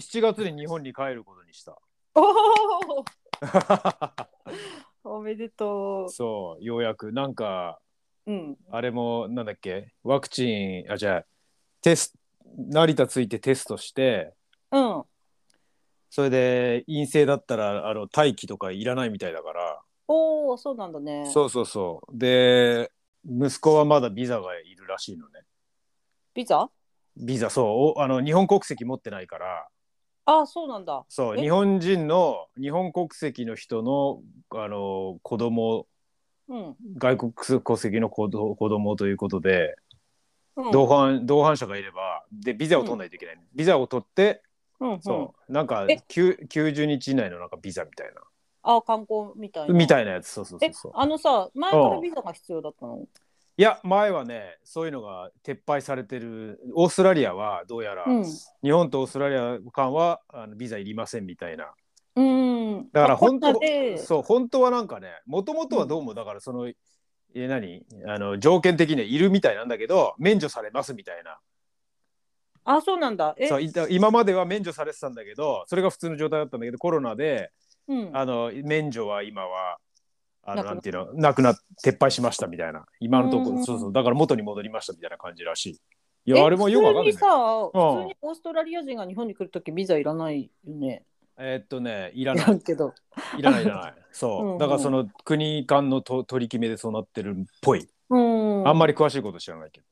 7月に日本に帰ることにした。おお おめでとそう、ようやく。なんか、う。うん。あれも、なんだっけ、ワクチン、あ、じゃあ、テスト、成田ついてテストして、うん。それで陰性だったら、あの、待機とかいらないみたいだから、おお、そうなんだね。そうそうそう。で、息子はまだビザがいるらしいのね。ビザ？ビザ、そう、おあの、日本国籍持ってないから、あ、そうなんだ。そう、え？日本人の、日本国籍の人の、あの、子供、うん。外国国籍の子ど子供ということで、うん、同伴同伴者がいればでビザを取らないといけない、ビザを取って、うん、うん。そうなんかえ？きゅ90日以内のなんかビザみたいな。あ、観光みたいな。みたいなやつ。そうそうそえうそう、あのさ、前からビザが必要だったの？いや前はねそういうのが撤廃されてるオーストラリアはどうやら、うん。日本とオーストラリア間はあのビザいりませんみたいなうん。だから本当そう本当はなんかねもともとはどうもだからその、え何？あの条件的にはいるみたいなんだけど免除されますみたいなあ、そうなんだ。え、そう今までは免除されてたんだけどそれが普通の状態だったんだけどコロナでうん。あの免除は今はあのなんていうのなくな撤廃しましたみたいな。今のとこうん。ろそうそう。だから元に戻りましたみたいな感じらしい。いえやあれもよくわかんない。普通にさ、うん。普通にオーストラリア人が日本に来るときビザいらないよね。えーっとねいらい。ないけど。いらないいらない。そう、うんうん。だからその国間のと取り決めでそうなってるっぽい、うん。あんまり詳しいこと知らないけど。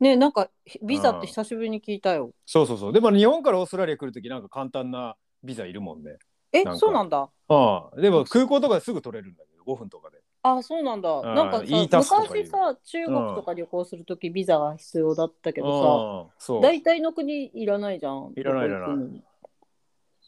ね、なんかビザって久しぶりに聞いたよ。そうそうそう。でも日本からオーストラリア来るときなんか簡単なビザいるもんね。えそうなんだ。ああでも空港とかですぐ取れるんだけど5分とかで。あ、そうなんだ。ん。なんかさ、E 昔さ、中国とか旅行するときビザが必要だったけどさ、大体の国いらないじゃん。いらないいらない。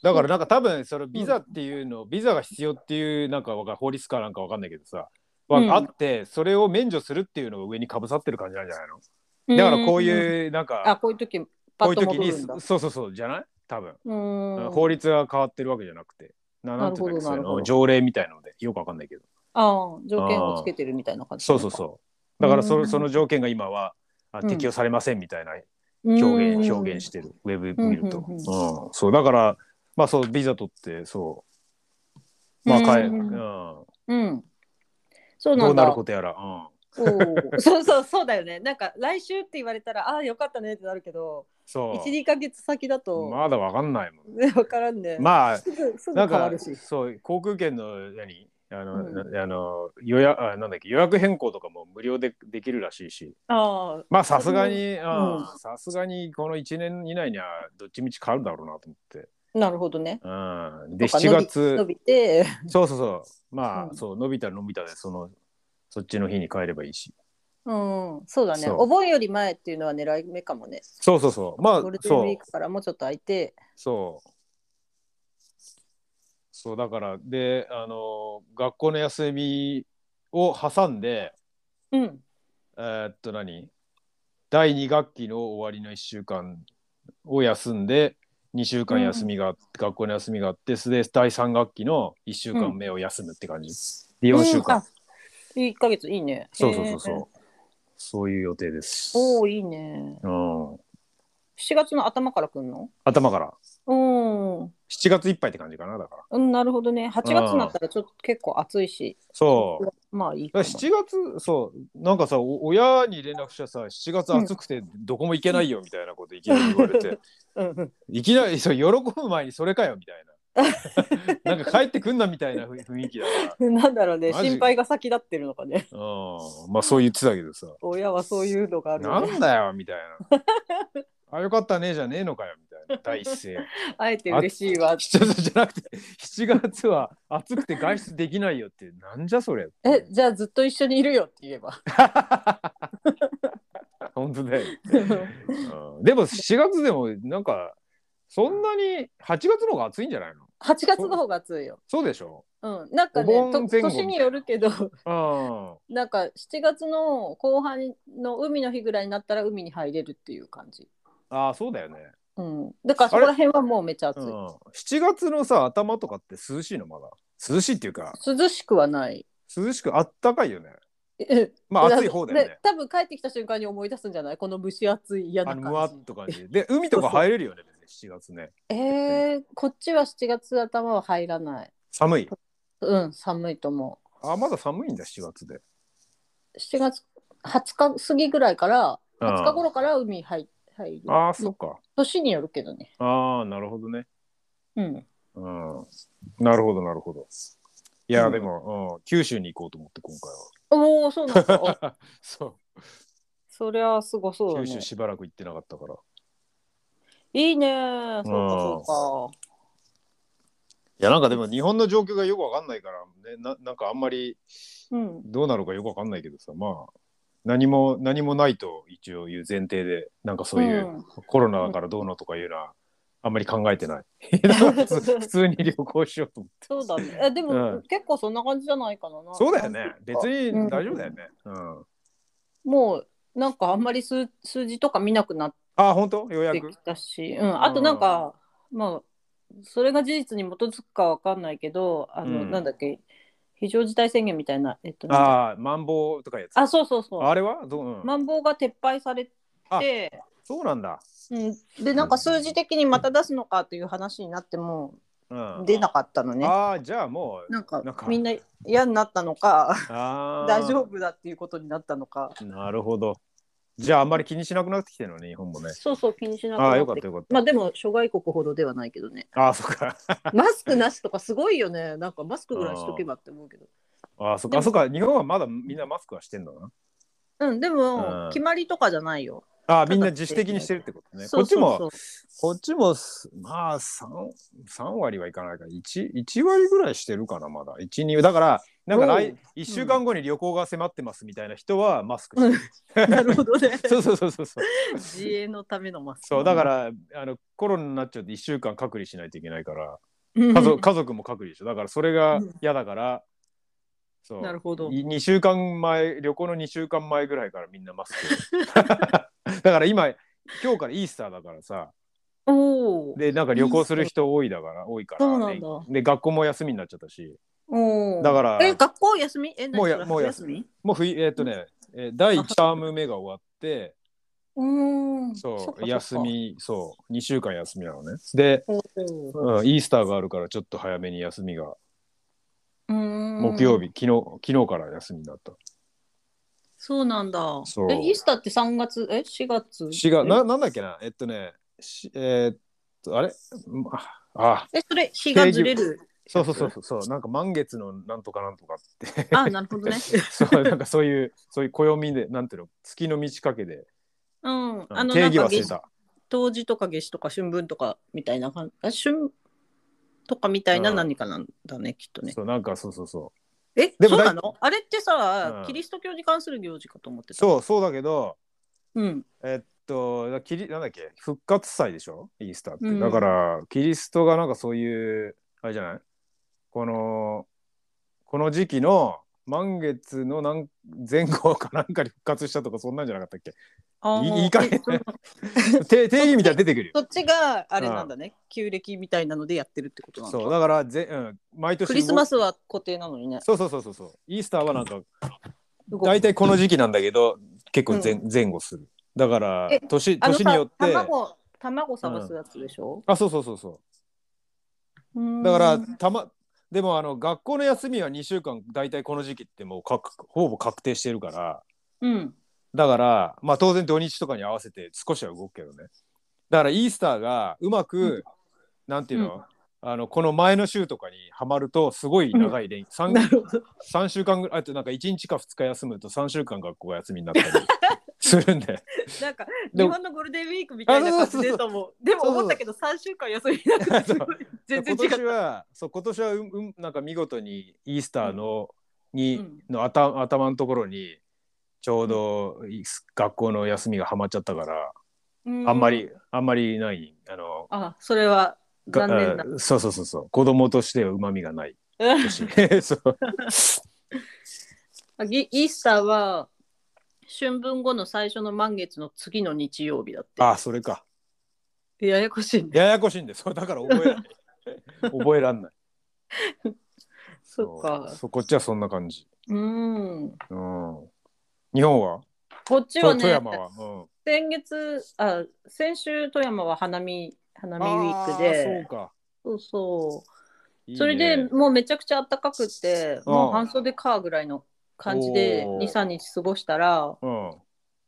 だからなんか多分そのビザっていうの、ビザが必要っていうなんか法律かなんかわかんないけどさ、はうん。あってそれを免除するっていうのが上にかぶさってる感じなんじゃないの？だからこううんいうなん。あ、かこういうときパッこういう時に。そうそうそうじゃない？多分、うん。法律が変わってるわけじゃなくてななんていうん条例みたいのでよくわかんないけど。ああ、条件をつけてるみたいな感じ。そうそうそう。だからそ,、うんその条件が今はあうん。適用されませんみたいなうん。表現、うん表現してる。ウェブ見ると、うんそうだからまあそうビザ取ってそう。まあ帰る、ううんん。うん。そうなだ。どうんなることやら、うん、そう。そうそうだよね。なんか来週って言われたら、ああ、よかったねってなるけど、そう。1、2ヶ月先だと、まだわかんないもん。ね、わからんね。まあすぐ変わるし。そう航空券の何？あの、うん。なあの予約あなんだっけ？予約変更とかも無料でできるらしいし。ああ、まあさすがにさすがにこの1年以内にはどっちみち変わるだろうなと思って、なるほどね。うん、でとか7月伸び伸びて、そうそうそう。まあ、うん。そう伸びたら伸びたでそのそっちの日に帰ればいいし。うん、そうだね。そう。お盆より前っていうのは狙い目かもね。そうそうそう。まあゴールデンウそうィークからもうちょっと空いて、そう。そうだからであの学校の休みを挟んでうん、えーっと何？第2学期の終わりの1週間を休んで2週間休みがあって、学校の休みがあってそれで第3学期の1週間目を休むって感じ、で4週間、1ヶ月いいね。そうそうそうそう。そういう予定です。おお、いいね。うん、7月の頭から来るの？頭から。うん、7月いっぱいって感じかなだから。うん、なるほどね。8月になったらちょっと結構暑いし、そう。まあいいかも。7月そう。なんかさお親に連絡したらさ7月暑くてどこも行けないよみたいなこといきなり言われて、うん。うん。いきなりそう喜ぶ前にそれかよみたいななんか帰ってくんなみたいな雰雰囲気だか なんだろうね、マジ？心配が先立ってるのかね。ら、うん、まあそう言ってたけどさ。親はそういうのがあるよね。なんだよみたいな。あよかったねじゃねえのかよみたいな。第一声。あえて嬉しいわ。じゃなくて7月は暑くて外出できないよってなんじゃそれえ、じゃあずっと一緒にいるよって言えば。本当だよ、うん、でも4月でもなんかそんなに8月の方が暑いんじゃないの？8月の方が暑いよ。そうでしょ？うん、なんかおねと盆前後年によるけど。うん。なんか7月の後半の海の日ぐらいになったら海に入れるっていう感じ、ああそうだよね、うん、だからそこら辺はもうめっちゃ暑い、うん、7月のさ頭とかって涼しいの？まだ。涼しいっていうか。涼しくはない。涼しくあったかいよね。えまあ暑い方だよね。で多分帰ってきた瞬間に思い出すんじゃない？この蒸し暑い嫌なあのむわっと感じで海とか入れるよねね、7月ね。えー、こっちは7月頭は入らない。寒い？うん、寒いと思あ、まだ寒いんだ、7月で。う。7月20日過ぎぐらいから、うん20日頃から海入入る。ああ、そっか。年によるけどね。ああ、なるほどね。うん。うん。なるほど、なるほど。いや、うんでも、うん、九州に行こうと思って、今回おお、そうなんだ。あは。そそりゃすごそうう、だね九州。しばらく行ってなかったから。いいね。そうかそういや、なんかでも、日本の状況がよくわかんないから、ね、ななんかあんまりか。うん。どうなるかよくわかんないけどさ、まあ、何も、何もないと一応いう前提で、なんかそういう、うんコロナだからどうのとかいうのは、あんまり考えてない。普通に旅行しようと思って。そうだね。えでも、うん結構そんな感じじゃないかな。そうだよね。別うんに大丈夫だよね。うん。もうなんかあんまり数数字とか見なくなっあ、本当？ようやくてき。たし、うん、あとなんか、まあそれが事実に基づくかわかんないけどあの、うんなんだっけ？非常事態宣言みたいなえっとああ、マンボウとかやつ。あそうそうそうあれは？どう、うんマンボウが撤廃されあて、そうなんだ。うん、でなんか数字的にまた出すのかという話になってもうん。出なかったのね。ああ、じゃあもう、なんかなんかみんな嫌になったのか。大丈夫だっていうことになったのかなるほど。じゃああんまり気にしなくなってきてるのね、日本もね。そうそう気にしなくああ、なっよかってたよかった。まあでも諸外国ほどではないけどねああ、そっか。マスクなしとかすごいよねなんかマスクぐらいしとけばって思うけどああ、そっか。あそっか。日本はまだみんなマスクはしてんだな？うんでも、うん決まりとかじゃないよああ、みんな自主的にしてるってことね。こっちも、こっちもす、まあ3、三割はいかないから、1、一割ぐらいしてるかな、まだ。1、2、だから、なんか来おう、1週間後に旅行が迫ってますみたいな人はマスクしてる。なるほどね そうそうそうそうそう。自衛のためのマスクそう、だから、あの、コロナになっちゃうと1週間隔離しないといけないから、家家族家族も隔離でしょ。だから、それが嫌だから、そう。なるほど。2週間前旅行の2週間前ぐらいからみんなマスク だから今今日からイースターだからさ。おおでなんか旅行する人多いだから多いからそうなんだ。で学校も休みになっちゃったし。おー。だからえ学校休み？え何もうやもうや休み？もう冬えーっとね、えー第1ターム目が終わってうーん。そうっかっか。休みそう2週間休みなのね。で、おー。うん、イースターがあるからちょっと早めに休みが木曜日、昨日昨日から休みになった。そうなんだ。そう。えイースターって3月え4月？4月ななんだっけな？えっとねしえーっとあれ？ああえそれ日がずれるそうそうそうそうそう。なんか満月のなんとかなんとかって。あなるほどね。そうなんかそういうそういう暦でなんていうの？月の満ち欠けで。うん。うんあの定なんか夏義忘れた冬至とか夏至とか春分とかみたいな感じ。あ春とかみたいなうん。何かなんだね、きっとね。そうなんかそうそうそう。えでもそうなの？あれってさ、うん。キリスト教に関する行事かと思ってた？そうそうだけどうん。えっとキリなんだっけ？復活祭でしょ？イースターって、うん。だからキリストがなんかそういうあれじゃない？このこの時期の満月のなん前後かなんかに復活したとかそんなんじゃなかったっけ？いいい加減えそ定 定義みたいなの出てくるよ。そっちがあれなんだね、旧暦みたいなのでやってるってことなんだ。そうだからぜ、うん、毎年クリスマスは固定なのにね。そうそうそうそうそう。イースターはなんか大体この時期なんだけど結構前,、前後する。だからえ年年によって。卵卵探すやつでしょ、あそうそうそうそう。だからたまでもあの学校の休みは2週間大体この時期ってもうかほぼ確定してるから。うんだからまあ当然土日とかに合わせて少しは動くけどね。だからイースターがうまく、うん。なんていうの,、あのこの前の週とかにはまるとすごい長い連、三なるほど。3, 週間ぐらいあとなんか1日か2日休むと3週間学校が休みになったり するんで。なんか日本のゴールデンウィークみたいな感じでと思うでも思ったけど3週間休みになって 全然違今年はそう今年はうんうんなんか見事にイースターの,、にうん。の頭頭のところにちょうどい学校の休みがはまっちゃったから、うん。あんまりあんまりないあのあそれはが残念だあそうそうそうそう。子供としてはうまみがない。イースターは春分後の最初の満月の次の日曜日だって。あそれか。ややこしいね。ややこしいんでそうだから覚えらんない。覚えらんない。そっか。そうこっちはそんな感じ、うん。うん、日本は？こっちはねと富山は、うん、先月あ先週富山は花見花見ウィークで。そうか。そうそう。いいね。それでもうめちゃくちゃ暖かくってうん。もう半袖かぐらいの感じでおー。23日過ごしたらうん。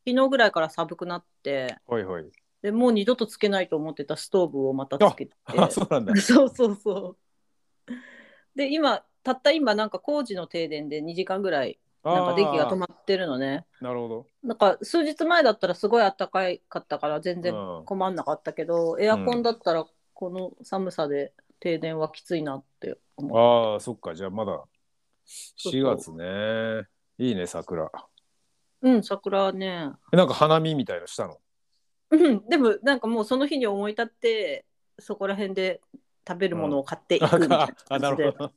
昨日ぐらいから寒くなってはいはい。でもう二度とつけないと思ってたストーブをまたつけて。あそうなんだ。そうそうそう。で今たった今なんか工事の停電で2時間ぐらいなんか電気が止まってるのね。なるほど。なんか数日前だったらすごい暖かかったから全然うん。困んなかったけど、エアコンだったらこの寒さで停電はきついなって思う。ああそっか。じゃあまだそう4月ね。いいね桜。うん、桜はね。えなんか花見みたいのしたの？うん、でもなんかもうその日に思い立ってそこら辺で食べるものを買っていくみたいなあな感じで。るほど。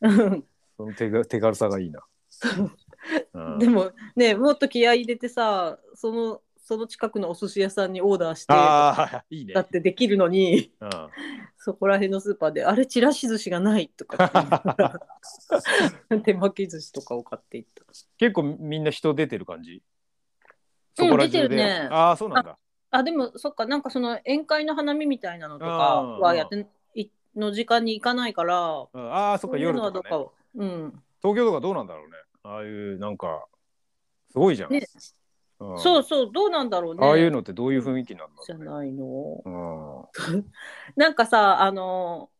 うん。その手が手軽さがいいな、うん。でもねもっと気合い入れてさそのその近くのお寿司屋さんにオーダーしてああいい。ね。だってできるのにうん。そこら辺のスーパーであれちらし寿司がないとか 手巻き寿司とかを買っていった。結構みんな人出てる感じ？うんそこら中で。出てるねああそうなんだ。あでもそっかなんかその宴会の花見みたいなのとかはやっていの時間に行かないからうん。ああそっか夜とかね。うん。東京とかどうなんだろうねああいうなんかすごいじゃん、ね。うん。そうそうどうなんだろうね。ああいうのってどういう雰囲気なんだろじゃないの。うね、うん。なんかさあの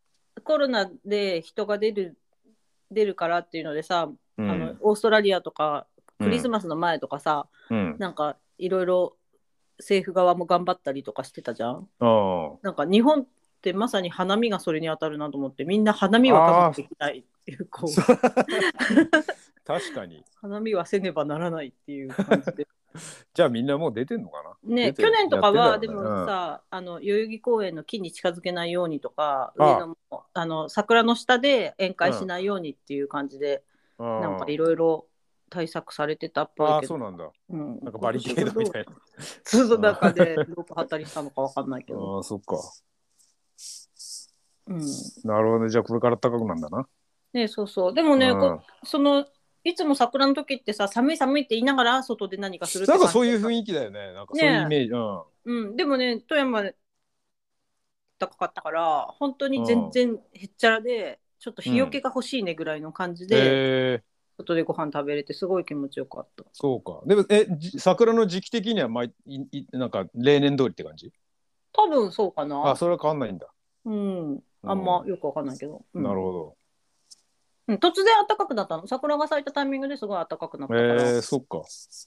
コロナで人が出る出るからっていうのでさ、うん。あのオーストラリアとかクリスマスの前とかさ、うん。なんかいろいろ政府側も頑張ったりとかしてたじゃん。あなんか日本ってまさに花見がそれに当たるなと思ってみんな花見は我慢できないっていうこう 確かに。花見はせねばならないっていう感じで。じゃあみんなもう出てんのかな？ね去年とかはでもさ、あの代々木公園の木に近づけないようにとかああ。上野もあの桜の下で宴会しないようにっていう感じで、うんなんかいろいろ対策されてたっぽあいあそうなんだ。うん。なんかバリケードみたいな。そうそうなんかでロープ張ったりしたのかわかんないけど、ああそっか。うん、なるほどね。じゃあこれから高くなんだな。ねそうそう。でもね、うんこそのいつも桜の時ってさ寒い寒いって言いながら外で何かするってなんかそういう囲雰囲気だよね。なんかそういうイメージ、うん。うん、でもね富山で高かったから本当に全然へっちゃらで、ちょっと日よけが欲しいねぐらいの感じで、へえ。外でご飯食べれてすごい気持ちよかった。そうか。でもえじ桜の時期的には毎いいなんか例年通りって感じ？多分そうかな。あそれは変わんないんだ、うん。あんまよくわかんないけど、うん。なるほうん突然暖かくなったの？桜が咲いたタイミングですごい暖かくなったどから、えー、そっか。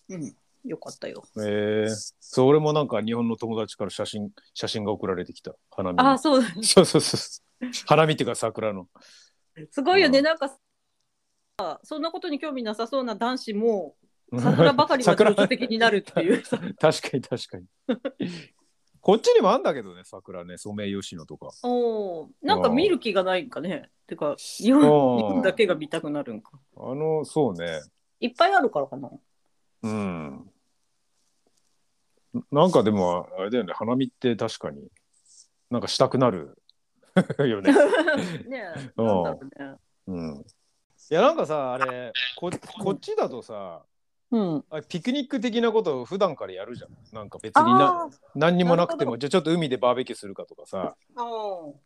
うん、よかったよ。えー、それもなんか日本の友達から写真写真が送られてきた。花見の。あそう。そうそうそう。花見っていうか桜の。すごいよね、うん。なんかさそんなことに興味なさそうな男子も 桜ばかりが桜情緒的になるっていう。さ確かに確かにこっちにもあんだけどね桜ねソメイヨシノとか。おーなんか見る気がないんかね。てか日お本ー日本だけが見たくなるんか。あのそうね。いっぱいあるからかな。うん。なんかでもあれだよね花見って確かになんかしたくなる。よね。ねえだろうね。うん。いやなんかさあれここっちだとさうん。あピクニック的なことを普段からやるじゃん。なんか別になあ何にもなくてもじゃあちょっと海でバーベキューするかとかさ。あ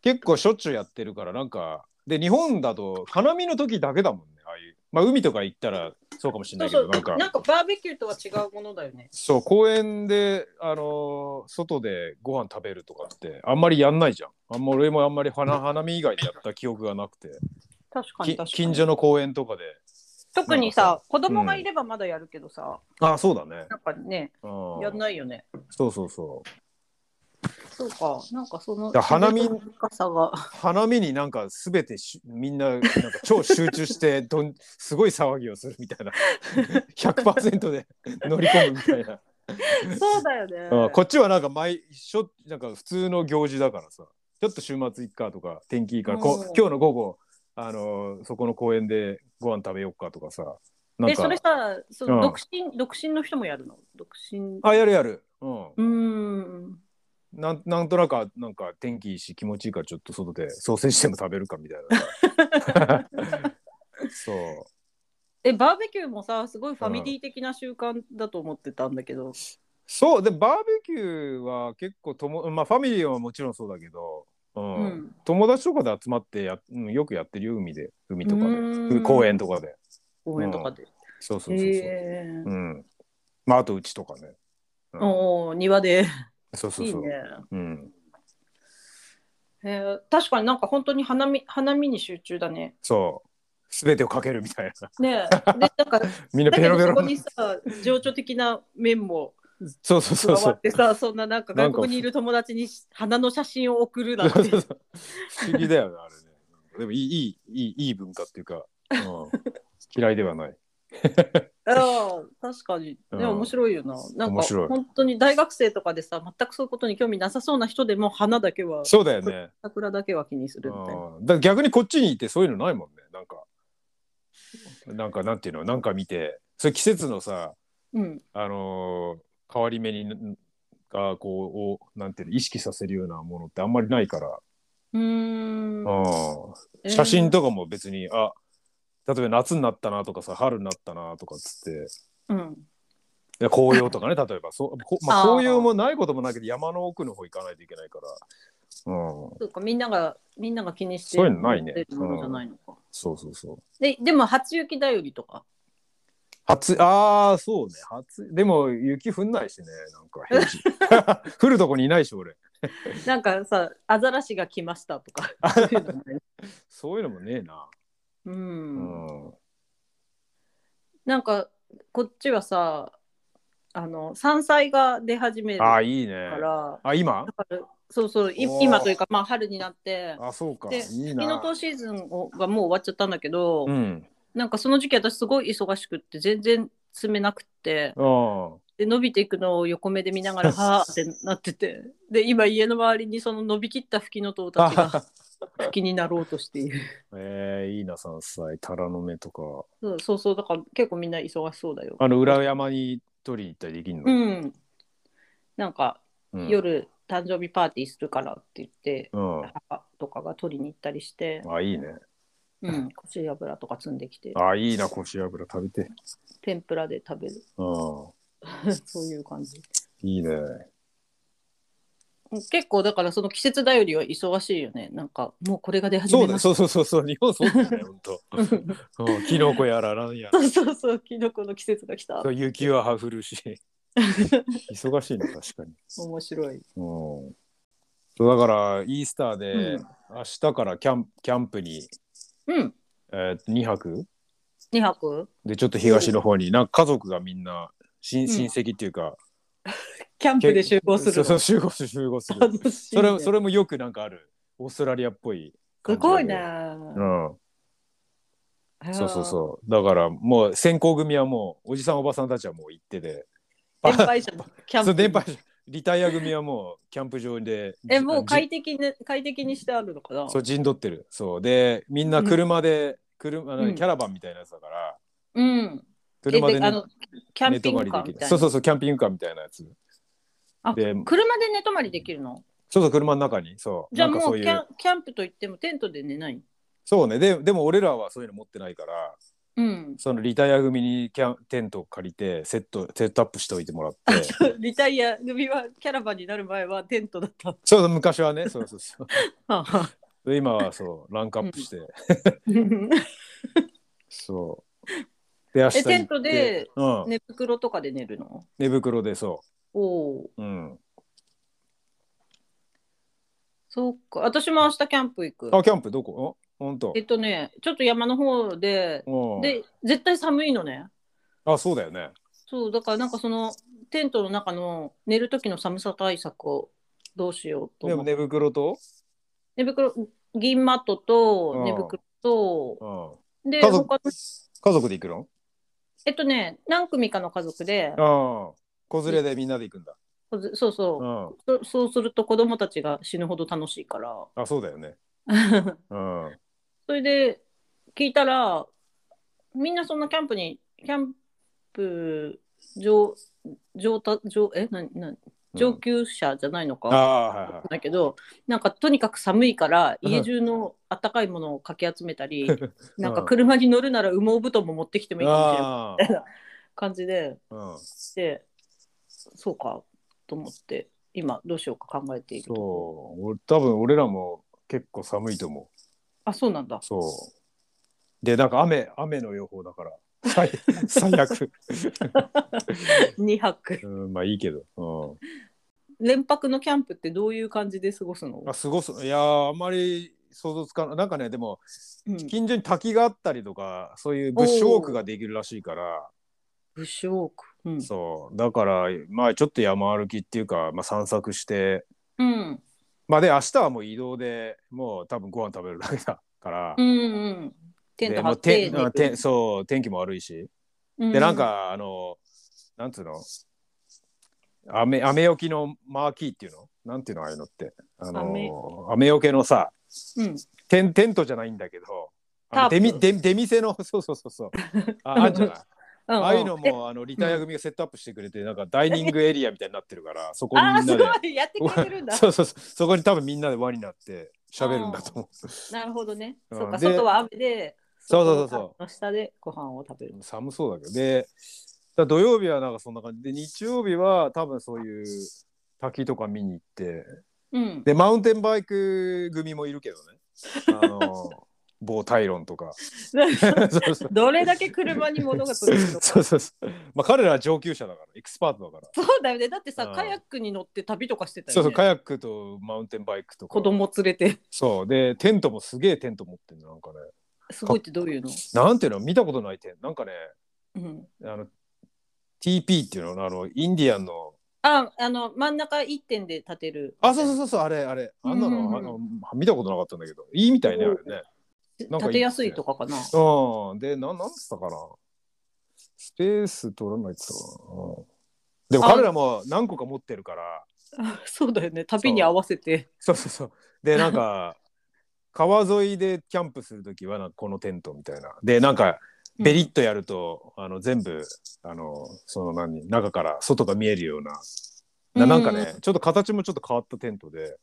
結構しょっちゅうやってるからなんかで日本だと花見の時だけだもんねああいう。まあ海とか行ったらそうかもしれそうそう。ないけどなんか。なんかバーベキューとは違うものだよね。そう公園であのー外でご飯食べるとかってあんまりやんないじゃん。あんま俺もあんまり花花見以外でやった記憶がなくて。き確かに確かに。近所の公園とかで特にさ子供がいればまだやるけどさ、あそうだね。なんかねうん。やんないよね。そうそうそう。そうかなんかそのだ花見花見になんか全てしみんななんか超集中して どんすごい騒ぎをするみたいな。100%で乗り込むみたいな、そうだよね。うん。こっちはなんか毎しょなんか普通の行事だからさ。ちょっと週末行っかとか天気いいから、こうん。今日の午後あのーそこの公園でご飯食べようかとかさなんかえそれさそうん。の独身、独身の人もやるの？独身。あやるやる、うん、うーん。なんなんとなくあなんか天気いいし気持ちいいからちょっと外で ソーセージでも食べるかみたいなさ。そう。えバーベキューもさすごいファミリー的な習慣だと思ってたんだけど、そうでバーベキューは結構とも、まあ、ファミリーはもちろんそうだけど、うん。うん。友達とかで集まってや、うん、よくやってるよ海で。海とかうーん。で公園とかで。公園とかで。そうそうそうそう、へえうん。まああとうちとかね、うん。おお庭で。そうそうそう。いいね。うん、へえ確かになんか本当に花見花見に集中だね。そう。全てをかけるみたいな。ねえ。でなんか みんなペロペロにさ情緒的な面もそうそうそうそう。ってさそんななんか外国にいる友達に花の写真を送るなんて。不思議だよねあれね。でもいいいいいい文化っていうか、うん、嫌いではない。あ確かに。ね面白いよな。なんか本当に大学生とかでさ、全くそういうことに興味なさそうな人でも花だけは、そうだよね。桜だけは気にするみたいな。だ逆にこっちにいてそういうのないもんね。なんか、なんかなんていうの、なんか見て、それ季節のさ、うん、あのー変わり目にがこうをなんていうの意識させるようなものってあんまりないから、うーん。うん写真とかも別にあ例えば夏になったなとかさ春になったなとかっつって。うん。で紅葉とかね 例えば。そう、こまあ、紅葉もないこともないけど山の奥の方行かないといけないから、うん、そうかみんながみんなが気にしてそういうのないね。持ってるものじゃないのか。そうそうそう。ででも初雪だよりとか。初ああそうね。初でも雪降んないしねなんか 降るとこにいないし俺。なんかさアザラシが来ましたとか。そういうのもねえな、う。うん。ん、なんかこっちはさあの山菜が出始めるかああいいね。ら。あ今？そうそう今というかまあ春になって。あそうか。でいいな。塔シーズンをがもう終わっちゃったんだけど、うんなんかその時期私すごい忙しくって全然詰めなくって。あで伸びていくのを横目で見ながら はーってなってて。で今家の周りにその伸びきったフキノトウたちがあ フキになろうとしている。えー、いいな山菜タラの芽とか。そうそうそうだから結構みんな忙しそうだよ。あの裏山に取りに行ったりできんの、うん。なんかうん。夜誕生日パーティーするからって言ってうん。母とかが取りに行ったりして、あいいねうん、こし油とか積んできて。あいいなこし油。食べて。天ぷらで食べる。うん。そういう感じ。いいね。結構だからその季節だよりは忙しいよね。なんかもうこれが出始そうだめました。そうそうそうそう日本そうだよね 本当。うん。キノコやらなんや。そうそうそう。キノコの季節が来た。そう雪は降るし。忙しいね確かに。面白い。うん。そうだからイースターで、うん。明日からキャンキャンプに、うん。えー、2泊？2泊？でちょっと東の方になんか家族がみんな親親戚っていうか、キャンプで集合する そうそう集合する。集合する楽しいね。それそれもよくなんかある。オーストラリアっぽい感じすごいね、うん。そうそうそう。だからもう先行組はもうおじさんおばさんたちはもう行ってて。年配者のキャンプ。そう電波リタイア組はもうキャンプ場でえもう快じ適,、ね、快適にしてあるのかな？そう陣取ってる。そう。でみんな車で、車うん。キャラバンみたいなやつだから、うん。車でねえあのキャンピングカーみたいな。そうそうそうキャンピングカーみたいなやつ。あで車で寝泊まりできるの？そうそう車の中に。そう。じゃあもうキャンキャンプといってもテントで寝ない？そうね。ででも俺らはそういうの持ってないからうん。そのリタイア組にキャンテントを借りてセットセットアップしておいてもらって。リタイア組はキャラバンになる前はテントだった。そう昔はね。そうそうそう。で 今はそうランクアップして、うん。そう。で明日テントでうん。寝袋とかで寝るの？寝袋でそおおううん。そうか。私も明日キャンプ行く。あキャンプどこ？あ本当。えっとねちょっと山の方でうん。で絶対寒いのね。あそうだよね。そうだからなんかそのテントの中の寝る時の寒さ対策をどうしようと思って。でも寝袋と、寝袋銀マットとうん。寝袋とうん、で家族他の家族で行くの？えっとね何組かの家族でああ子連れでみんなで行くんだ、そうそう。うん、そそうすると子供たちが死ぬほど楽しいから。あそうだよね。うんそれで聞いたらみんなそんなキャンプにキャンプ上上た上えなな上級者じゃないのか、ああはいはいだけどなんかとにかく寒いからうん。家中のあったかいものをかき集めたり、なんか車に乗るなら羽毛布団も持ってきてもいいかもしれない。あみたいな感じであ、うん、でそうかと思って今どうしようか考えているそう。俺多分俺らも結構寒いと思うあそうなんだ。そう。でなんか雨雨の予報だから。最 最悪。2泊。うんまあいいけど、うん、連泊のキャンプってどういう感じで過ごすの？あ過ごす。いやーあんまり想像つかないなんかねでもうん。近所に滝があったりとかそういうブッシュウォークができるらしいから。ブッシュウォーク。うん。そう。だからまあちょっと山歩きっていうか、まあ、散策してうんまあで明日はもう移動でもう多分ご飯食べるだけだから、うんうん。テント張でもうっててうんてそう天気も悪いし、でなんかあのなんつうの？雨雨よけのマーキーっていうの？なんていうのああいうのって。あの雨。よけのさうん。テンテントじゃないんだけどあのタープ。出み出出店のそうそうそうそう。ああんじゃない？うんうん。ああいうのえもあのリタイア組がセットアップしてくれて、なんかダイニングエリアみたいになってるから そこにみんなで。やってくれてるんだ。そうそうそう。そこに多分みんなで輪になって喋るんだと思 なるほどね。うん。そうかで外は雨でそうそうそうそう。下でご飯を食べる。う寒そうだけど。でだ土曜日はなんかそんな感じ。で日曜日は多分そういう滝とか見に行って。うん。でマウンテンバイク組もいるけどね。あの某タイロンとか どれだけ車に物が取れるのか。そうそうそう。まあ彼らは上級者だからエキスパートだから。そうだよね。だってさうん。カヤックに乗って旅とかしてたよね。そうそうカヤックとマウンテンバイクとか子供連れて。そう。でテントもすげえテント持ってるのなんかね。すごいってどういうの？なんていうの？見たことないテント。なんかねうん。あの TP っていうのあのインディアンの。ああの真ん中一点で立てる。あそうそうそうそうあれあれ。あんなの,、うんうんうん。あの見たことなかったんだけど。いいみたいねあれねなんかいい立てやすいとかかな？うんでなんなんつったかな？スペース取らないって言ってたかな、うん。でもあ彼らも何個か持ってるから。あそうだよね。旅に合わせて。そうそうそう。でなんか川沿いでキャンプするときはこのテントみたいな。でなんかベリッとやると、あの全部あのその何中から外が見えるような。ななんかね、ちょっと形もちょっと変わったテントで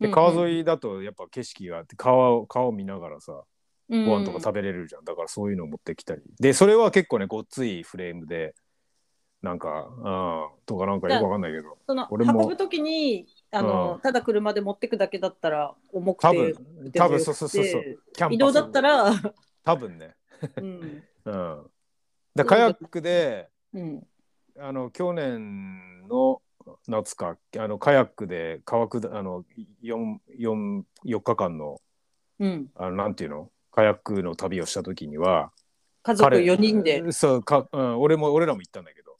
で川沿いだとやっぱ景色があって川を川を見ながらさごご飯とか食べれるじゃん、だからそういうのを持ってきたり。でそれは結構ねごっついフレームでなんかうんとかなんかよくわかんないけど。その俺も運ぶ時にあの、うん。ただ車で持ってくだけだったら重く多て分多分そうそうそうそう。キャンパス移動だったら、多分ね。うん。うん。だカヤックでうん、あの去年の夏かあのカヤックで川下あの 4, 4, 4日間のうん、あのなんていうの？カヤックの旅をした時には家族4人で。そうか、うん、俺も俺らも行ったんだけど。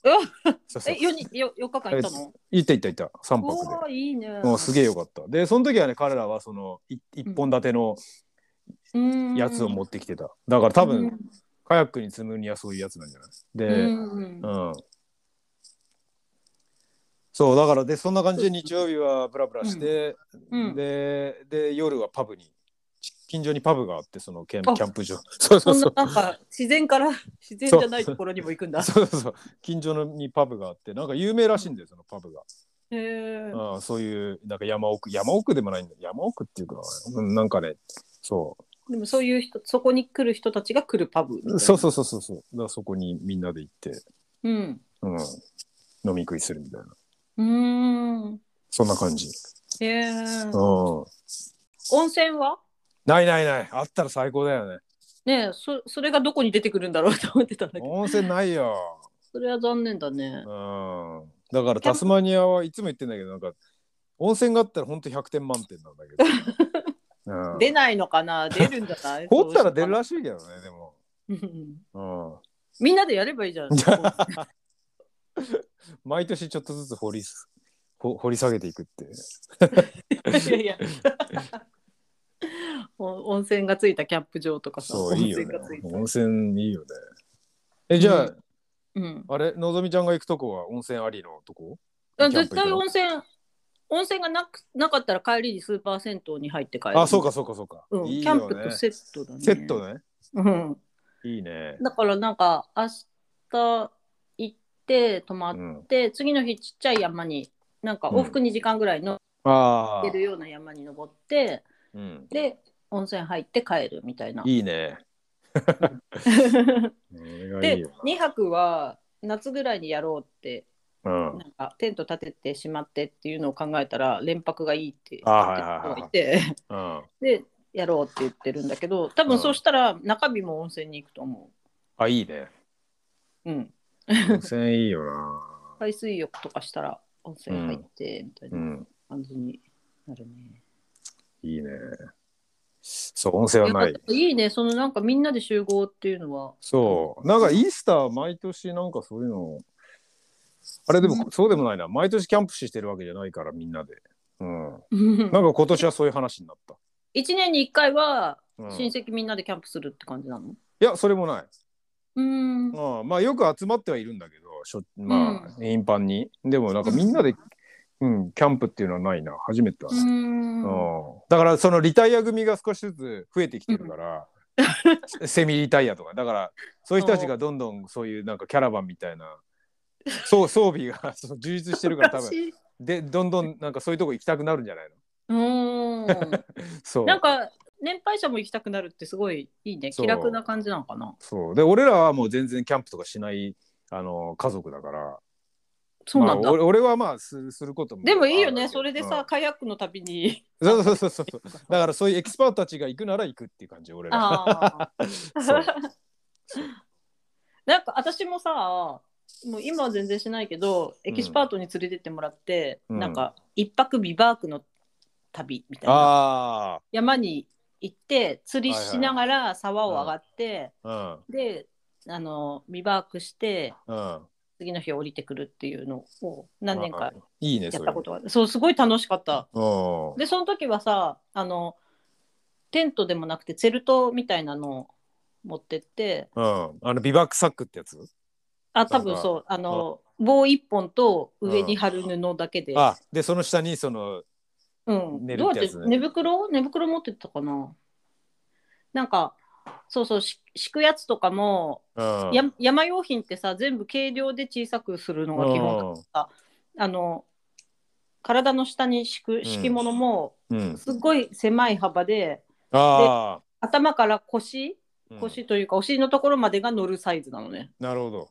え4人よ4日間行ったの？行った行った行った。3う泊で。わいいね。もうすげえよかった。でその時はね彼らはそのい一本立てのうん。やつを持ってきてた。だから多分、うん。カヤックに積むにはそういうやつなんじゃない？で、うん。うん。そうだからでそんな感じで日曜日はブラブラして、うん。でで夜はパブに近所にパブがあってそのキャンプ場。そうそそう。んそうななんか自然から自然じゃないところにも行くんだ。そう。そうそう近所のにパブがあってなんか有名らしいんだよそのパブが、へえ。うん、そういうなんか山奥山奥でもないんだよ。山奥っていうかうんなんかねそでもそういう人そこに来る人たちが来るパブそうそうそうそうそう。だからそこにみんなで行って、うん。うん、飲み食いするみたいなうーん。そんな感じ、へえ。うん、温泉は？ないないないあったら最高だよねねえそそれがどこに出てくるんだろうと思ってたんだけど温泉ないよ。それは残念だねう。ん。だからタスマニアはいつも言ってんだけど、なんか温泉があったら本当100点満点なんだけど。うん、出ないのかな？出るんじゃない？掘ったら出るらしいけどね、でも。うんうん。みんなでやればいいじゃん。毎年ちょっとずつ掘り 掘り下げていくって。いやいや。お温泉がついたキャンプ場とかさ。そう、いいよね温泉がつい。いいよね。え、じゃあ、うん。あれ、のぞみちゃんが行くとこは温泉ありのとこ？あキャンプ行くの？絶対温泉温泉がなくなかったら帰りにスーパー銭湯に入って帰る。あ、そうかそうかそうか。うん、いいキャン。プとセットだね。セットね。うん。いいね。だからなんか明日て泊まっうん、て、次の日ちっちゃい山になんか往復2時間ぐらいのああ出。るような山に登って、うん。で温泉入って帰るみたいな。いいね。でよ2泊は夏ぐらいにやろうってうん。なんかテント立ててしまってっていうのを考えたら連泊がいいって言って。でやろうって言ってるんだけど多分そうしたら中日も温泉に行くと思あ、いいね。う。うん。温泉いいよな。海水浴とかしたら温泉入ってみたいうなん感じになるね。いいね。そう、温泉はないや。いいねそのなんかみんなで集合っていうのは。そう。なんかイースター毎年なんかそういうの。あれでも、そうでもないな。毎年キャンプしてるわけじゃないからみんなで。うん。なんか今年はそういう話になった。一年に一回はうん、親い戚みんなでキャンプするって感じなの？や、それもない。うん。うん、まあよく集まってはいるんだけど、しょまあ、頻繁に。でもなんかみんなで、うん、キャンプっていうのはないな。初めてだうな。ん。うんだからそのリタイア組が少しずつ増えてきてるから、セミリタイアとかだからそういう人たちがどんどんそういうなんかキャラバンみたいなそう装備が そう充実してるから多分でどんどんなんかそういうとこ行きたくなるんじゃないの？うん。そうなんか年配者も行きたくなるってすごいいいね。そう。気楽な感じなのかな。そう。で俺らはもう全然キャンプとかしないあの家族だから。そうなんだ、まあ、俺俺はまあするすることもでもいいよあるけどねそれでさ、うん。カヤックの旅に。そうそうそうそう。そうだからそういうエキスパートたちが行くなら行くっていう感じ俺ら。ああ そう。なんか私もさもう今は全然しないけどエキスパートに連れてってもらって、うん。なんか一泊ビバークの旅みたいな。あ山に行って釣りしながら沢を上がって、あであのビバークしてうん。うん次の日降りてくるっていうのを何年かいいねやったことがある。そうすごい楽しかった。とでその時はさあのテントでもなくてツェルトみたいなのを持ってってうん、あのビバックサックってやつ？あ多分そう。あの棒一本と上に貼る布だけで、あでその下にそのうん、寝るどうやってってやつね寝袋？寝袋持ってったかな？なんかそうそうし敷くやつとかも、うん。や山用品ってさ全部軽量で小さくするのが基本だからあの体の下に敷く敷物もうん。すっごい狭い幅で、あ頭から腰あ、うん。腰というかお尻のところまでが乗るサイズなのね。なるほど。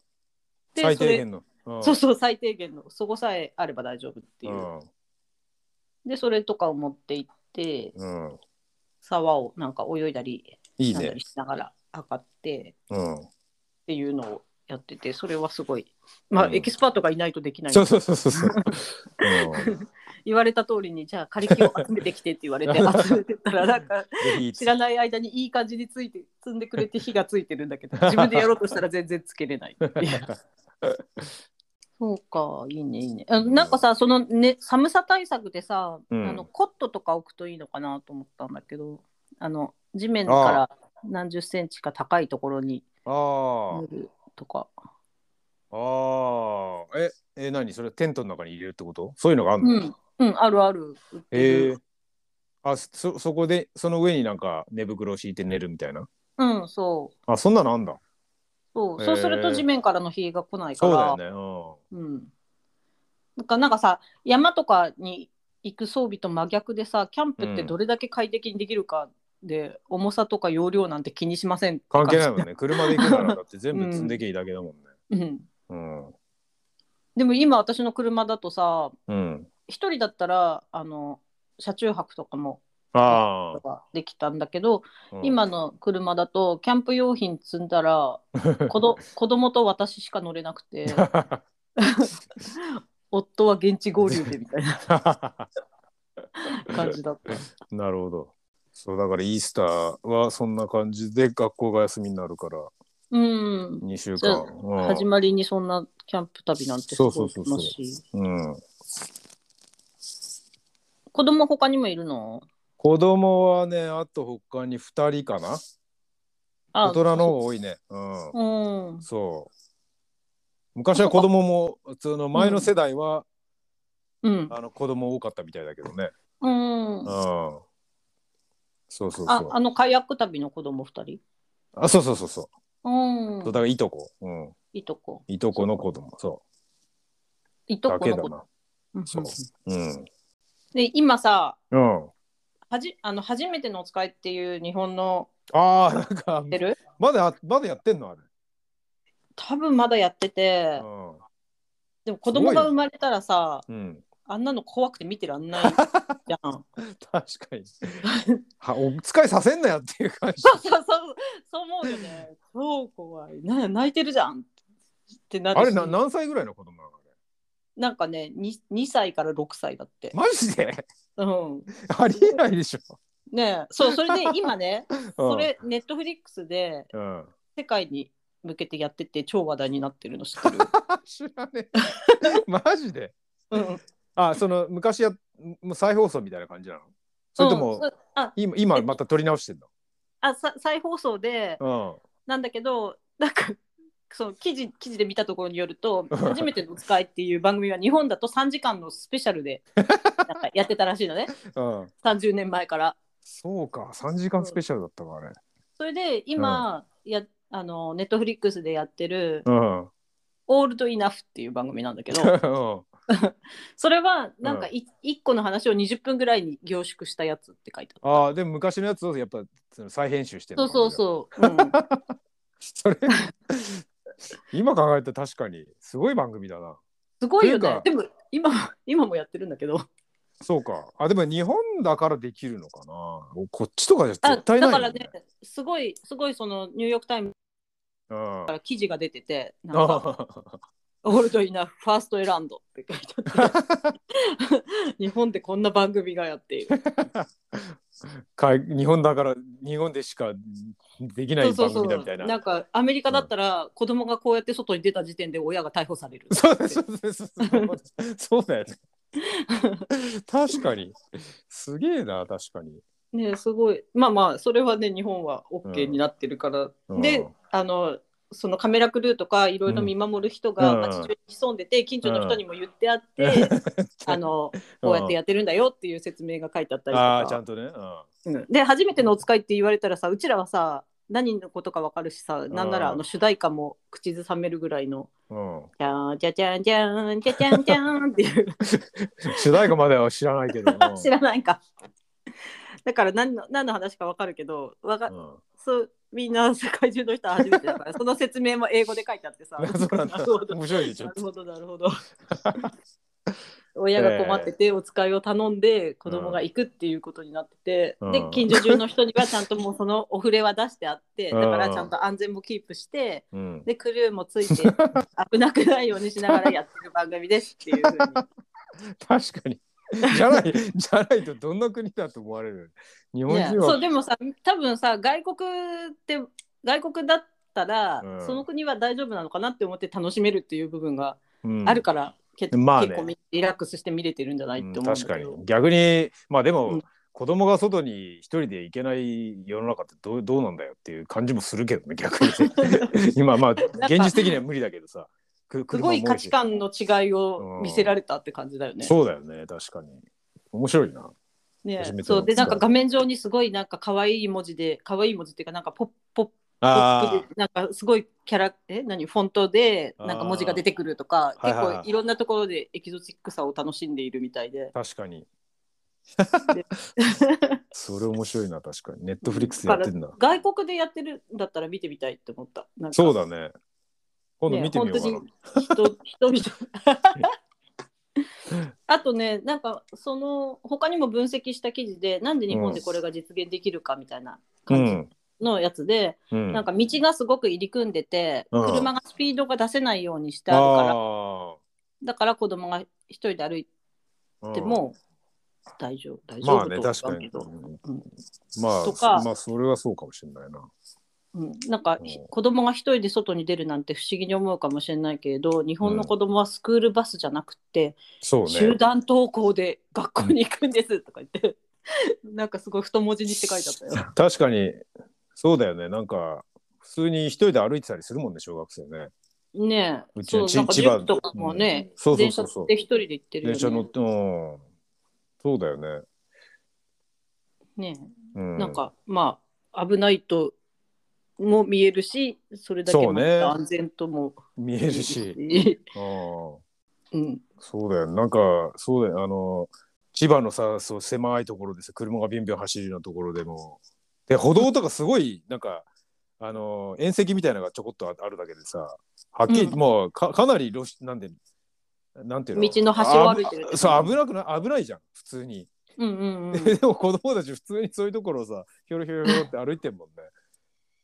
で最低限の。うん。そうそう最低限の。そこさえあれば大丈夫っていう。うんでそれとかを持って行ってうん沢をなんか泳いだりいいね。なんだりしながら上がってうん。っていうのをやっててそれはすごい。まあ、うん。エキスパートがいないとできない。そうそうそうそうそう。うん。言われた通りにじゃあ枯れ木を集めてきてって言われて集めてったらなんか知らない間にいい感じについて積んでくれて火がついてるんだけど自分でやろうとしたら全然つけれないっていう そうかいいねいいね。あなんかさその、ね、寒さ対策でさ、うん。あのコットとか置くといいのかなと思ったんだけどあの地面から何十センチか高いところにあ塗るとか。ああ。あええ何？それテントの中に入れるってこと？そういうのがあるの、うん、うん、あるある。売っえー、あそそこでその上になんか寝袋を敷いて寝るみたいな？うんそう。あそんなのあんだそう、そうすると地面からの火が来ないから。そうだよね。うん。なん。かなんかさ山とかに行く装備と真逆でさキャンプってどれだけ快適にできるかで、重さとか容量なんて気にしません関係ないもんね。車で行くならだって全部積んでけいいだけだもんね。うん、うん。でも今私の車だとさうん。一人だったらあの車中泊とかもあできたんだけど、あ、うん。今の車だとキャンプ用品積んだら 子ど子供と私しか乗れなくて 夫は現地合流でみたいな。感じだった。なるほど。そうだからイースターはそんな感じで学校が休みになるからうん。2週間、うん。始まりにそんなキャンプ旅なんてすごい楽しい。うん、子供他にもいるの？子供はねあと他に2人かな。あ大人の方が多いね。う。ん。うん。そう。昔は子供も普通の前の世代は、うん。あの子供多かったみたいだけどね。うん。うん。あそうそうそう。あのカヤック旅の子供二人？あそうそうそうそう。うん。だからいとこ、うん、いとこ。いとこの子供。そいう。とだこの子。けだな。うん。そう。うん。で今さうんはじあの初めてのお使いっていう日本のああなんか出る？まだまだやってんの？あれ、多分まだやっててうん、でも子供が生まれたらさうん、あんなの怖くて見てらんないじゃん。確かに。はお使いさせんなよっていう感じ。そうそうそうそう思うよね。超怖い。な泣いてるじゃん。ってなるし。あれな何歳ぐらいの子供なの？あれ。なんかね 2, 2歳から6歳だって。マジで？うん。ありえないでしょ、ねえ。そうそれで今ね うん、それネットフリックスでうん。世界に向けてやってて超話題になってるの知ってる？知らねえ。マジで？うん。あその昔やもう再放送みたいな感じなの？それとも、うん。あ今今また撮り直してんあさ再放送でのなんだけどなんかその記事記事で見たところによると「初めてのお使い」っていう番組は日本だと3時間のスペシャルでなんかやってたらしいのね。うん、うん、30年前から。そうか3時間スペシャルだったかあれ。それで今、やあのネットフリックスでやってるうん「オールドイナフ」っていう番組なんだけど それはなんかい、1個の話を20分ぐらいに凝縮したやつって書いてあっああでも昔のやつをやっぱ再編集してた。るそうそうそう。うん、それ今考えたら確かにすごい番組だな。すごいよ。ね。でも今も今もやってるんだけど。そうか。あでも日本だからできるのかな。こっちとかじゃあ絶対ないよね。だからねすごいすごいそのニューヨーク・タイムから記事が出ててなんか。あ「オールドイナフファーストエランド」って書いてあって 日本でこんな番組がやっている。かい日本だから日本でしかできない番そうそうそう組だみたいな。なんかアメリカだったら子供がこうやって外に出た時点で親が逮捕される。そうですそうそうですそうだよね。確かにすげえな確かに。ねすごいまあまあそれはね日本は OK になってるから、うんであのそのカメラクルーとかいろいろ見守る人がうん。街中に潜んでて近所の人にも言ってあって、あの こうやってやってるんだよっていう説明が書いてあったりとああちゃかんとね。うん。で初めてのお使いって言われたらさうちらはさ何のことか分かるしさなんならあの主題歌も口ずさめるぐらいのうん。うん、「じゃーじゃじゃんじゃんじゃじゃんじゃん」っていう。主題歌までは知らないけど。うん。知らないか。だから何の何の話か分かるけどわかうん。そうみんな世界中の人は初めてだから その説明も英語で書いてあってさ そうなんだ。なるほど。面白いねちょ。っと。なるほどなるほど。親が困っててお使いを頼んで子供が行くっていうことになってて、うん。で近所中の人にはちゃんともうそのお触れは出してあってうん。だからちゃんと安全もキープしてうん、でクルーもついて危なくないようにしながらやってる番組ですっていうふうに。確かに。じゃないじゃないとどんな国だと思われる？日本ね人は、そうでもさ多分さ外国って外国だったら、うん。その国は大丈夫なのかなって思って楽しめるっていう部分がうん。あるから、けまあね。結構みリラックスして見れてるんじゃないって思うんだ確かに。逆にまあでも、うん。子供が外に一人で行けない世の中ってどうどうなんだよっていう感じもするけどね逆に。今まあ現実的には無理だけどさ。くすごい価値観の違いを見せられたって感じだよね。そうだよね確かに。面白いな。ねそう。でなんか画面上にすごいなんか可愛い文字で可愛い文字っていうかなんかポッポッあなんかすごいキャラえ何？フォントでなんか文字が出てくるとか結構いろんなところでエキゾチックさを楽しんでいるみたいで。確かに。で。それ面白いな確かに。ネットフリックスでやってんだ。外国でやってるんだったら見てみたいって思った。そうだね今度ね見てみようかな、本当に人人々。あとねなんかその他にも分析した記事でなんで日本でこれが実現できるかみたいなう感じん。のやつで、うん。なんか道がすごく入り組んでて、うん。車がスピードが出せないようにしてあるから。あだから子供が一人で歩いーても大丈夫大丈まあね確かに。思うん。まあとか。まあそれはそうかもしれないなうん、なんかう。ん子供が一人で外に出るなんて不思議に思うかもしれないけれど日本の子供はスクールバスじゃなくて、そうね。集団登校で学校に行くんですとか言って。なんかすごい太文字にして書いてあったよ。確かにそうだよね。なんか普通に一人で歩いてたりするもんね小学生ね。ねえ。うちのそうなんかち千葉塾とかもね、うん。電車そうそうで一人で行ってるよね。電車乗ってうん。そうだよね。ねえ。うん。なんかまあ危ないとも見えるしそれだけまた安全とも見えるし。し、うん。うん、そうだよ。なんかそうだよ。あの千葉のさそう狭いところでさ車がビュンビュン走るようなところでも。で歩道とかすごいなんかあの縁石みたいなのがちょこっとああるだけでさはっきり、うん。もうかかなり路なんでなんていうの？道の端を歩いてるそう危なくない？危ないじゃん。普通に、うんうんうん。でも子供たち普通にそういうところをさひょろひょろひょろって歩いてんもんね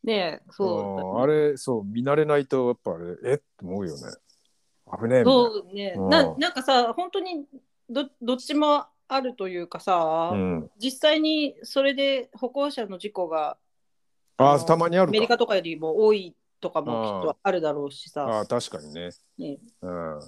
ねえ、そう。うんあれそう見慣れないとやっぱあれえ？って思うよね。危ねえみたいな。そうね、うん。ななんかさ本当にどどっちもあるというかさ、うん、実際にそれで歩行者の事故があのたまにあるか。アメリカとかよりも多いとかもきっとあるだろうしさ、あ確かにね。ね、うん。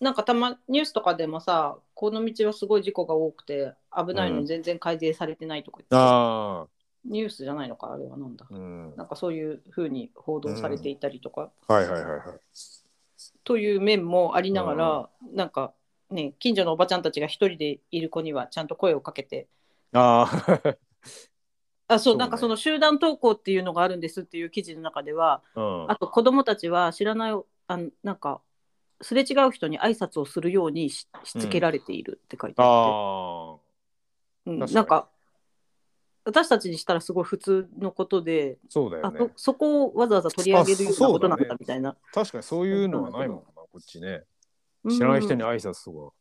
なんかたまニュースとかでもさこの道はすごい事故が多くて危ないのうん。に全然改善されてないとか言って、あニュースじゃないのかあれはなんだ、あうん。なんかそういうふうに報道されていたりとか、はいはいはいはい。という面もありながら、なんかね近所のおばちゃんたちが一人でいる子にはちゃんと声をかけて。あ ああそうね。なんかその集団登校っていうのがあるんですっていう記事の中ではうん。あと子どもたちは知らないあのなんかすれ違う人に挨拶をするようにししつけられているって書いてあって、あうんなんか私たちにしたらすごい普通のことで、あそうだよね。あそそこをわざわざ取り上げるようなことなんだみたいな。確かにそういうのはないもんなこっちね。うん。知らない人に挨拶と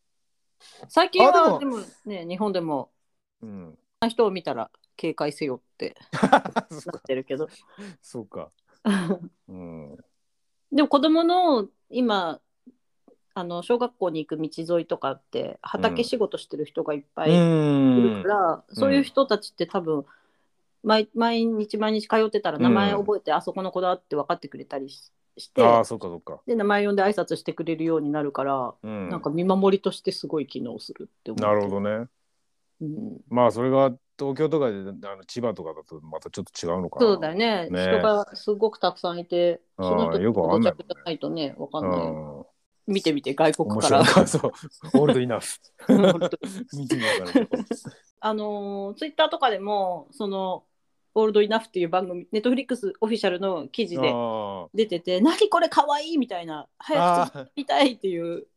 最近あでも。はでもね日本でもかうん。人を見たら警戒せよって なか。ってるけど。そうか。うん。でも子供の今あの小学校に行く道沿いとかって畑仕事してる人がいっぱいいるから、そういう人たちって多分毎毎日毎日通ってたら名前覚えて、あそこの子だって分かってくれたりししてああそうかそうか。で名前呼んで挨拶してくれるようになるから、うん。なんか見守りとしてすごい機能するって思うなるほどね。うん、まあそれが東京とかであの千葉とかだとまたちょっと違うのかな。そうだよね。ね。人がすごくたくさんいてその人よくわかんないもんね。じゃないとね分かうんない。よ、見てみて外国面からそう。オールドイナフ。見てみようかなあのツイッターとかでもその「オールドイナフ」っていう番組ネットフリックスオフィシャルの記事であ出てて「何これかわいい!」みたいな「早く作りたい!」っていう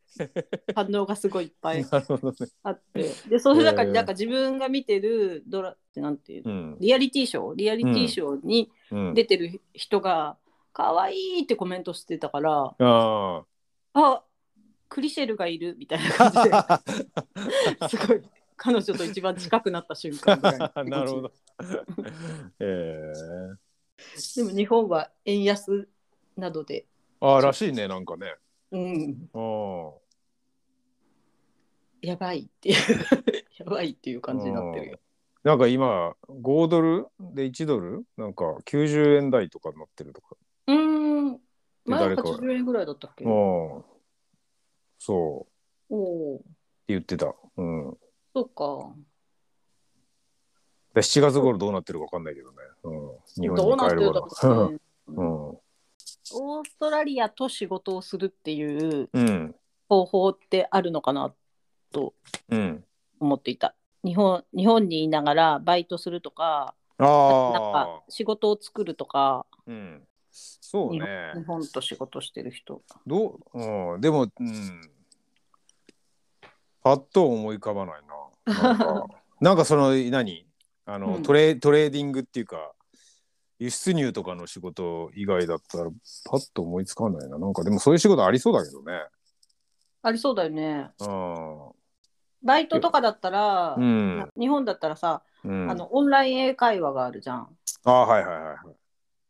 反応がすごいいっぱい あって。でその中えー。になんか自分が見てるドラってなんていうの？うん。リアリティショー。リアリティショーにうん。出てる人が「かわいい!」ってコメントしてたからあ「あクリシェルがいる」みたいな感じで。あ すごい彼女と一番近くなった瞬間ぐらい。の なるほど。えでも日本は円安などで、ー、ああらしいねなんかね。うん、うんやばいっていう。やばいっていう感じになってるよ。なんか今5ドルで1ドル？なんか90円台とかになってるとか。前誰か80円ぐらいだったっけ？うん。そうおおって言ってた。うん。そうか。で7月頃どうなってるかわかんないけどね。うん。日本に帰るから。ろうね。うん。オーストラリアと仕事をするっていううん。方法ってあるのかなとうん。思っていた。日本日本にいながらバイトするとか、あなんあか。仕事を作るとか、うん。そう日ね。本日本と仕事してる人。どう、うん、でも、うん。パッと思い浮かばないな。なんか、なんかその、何？あの、うんトレ、トレーディングっていうか、輸出入とかの仕事以外だったら、パッと思いつかないな。なんか、でもそういう仕事ありそうだけどね。ありそうだよね。うバイトとかだったら、ん。うん。日本だったらさ、うん、あのオンライン英会話があるじゃん。ああ、はいはいはいは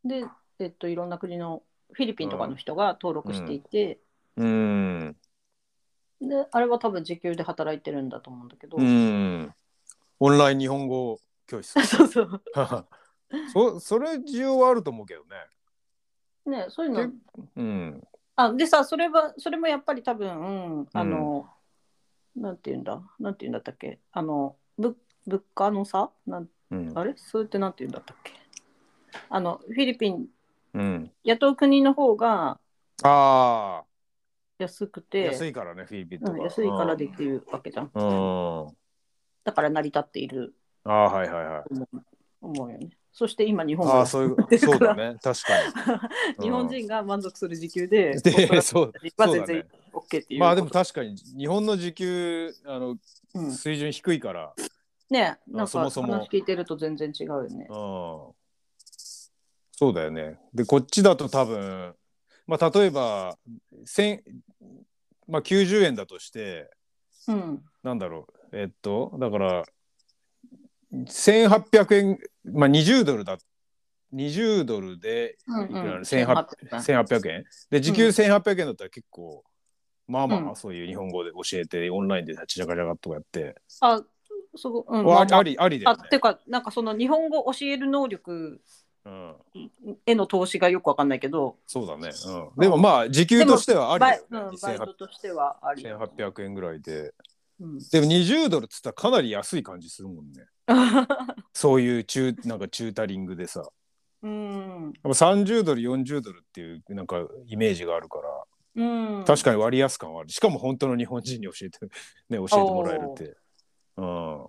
い。で、えっと、いろんな国のフィリピンとかの人が登録していて、うん。であれは多分時給で働いてるんだと思うんだけど、うん。オンライン日本語教室。そうそう そそれ需要はあると思うけどね。ねそういうのうん。あでさそれはそれもやっぱり多分、うん、あの、なんて言うんだ？なんて言うんだったっけ？あのぶ物価の差？なんうん。あれ？それってなんて言うんだったっけ？あのフィリピンうん。雇う国の方がああ、安くて安いからね、フィリピンとか。うん、安いからできるわけじゃん。うん。うん。だから成り立っているああ、はいはいはい。と思うよね。そして今日本ああ、がそういうそうだね、確かに。日本人が満足する時給で、でそうは全然 OK っていう。まあでも確かに日本の時給あのうん、水準低いから、ねなんかそもそも話聞いてると全然違うよねうん。そうだよね。でこっちだと多分まあ例えば千まあ、90円だとしてうん。なんだろう。えっとだから1800円まあ20ドルだ。20ドルでうんうん。1800 1800円で時給1800円だったら結構、まあまうん。あそういう日本語で教えてオンラインでちらかちゃかとかやって、あ、そう、うん。わあまあまあありありだあよね。てかなんかその日本語教える能力うん、への投資がよくわかんないけど。そうだね、うん、でもまあ時給としてはありバイ,、だようん、ね、バイトとしてはあり、1800円ぐらいで。うん、でも20ドルっつったらかなり安い感じするもんね。そういう中なんかチュータリングでさ。うん。やっぱ30ドル40ドルっていうなんかイメージがあるから。うん。確かに割安感はある。しかも本当の日本人に教えてね教えてもらえるって。うん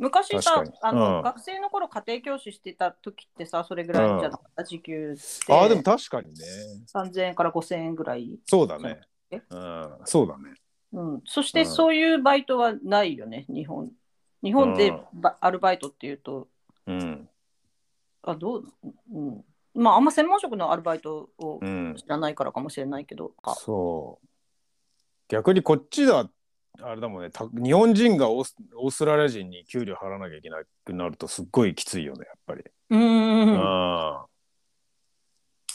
昔さあの、うん。学生の頃家庭教師してた時ってさそれぐらいじゃなかった、時給って。あーでも確かにね。3000円から5000円ぐらい、そうだね。えうん。そうだね。うん、そしてうん。そういうバイトはないよね日本。日本でバアルバイトっていうと。うん。あどう、うん、まああんま専門職のアルバイトをうん。知らないからかもしれないけど、あ。そう。逆にこっちだあれだもんね。た日本人がオースオーストラリア人に給料払わなきゃいけなくなるとすっごいきついよねやっぱり。うーん。あ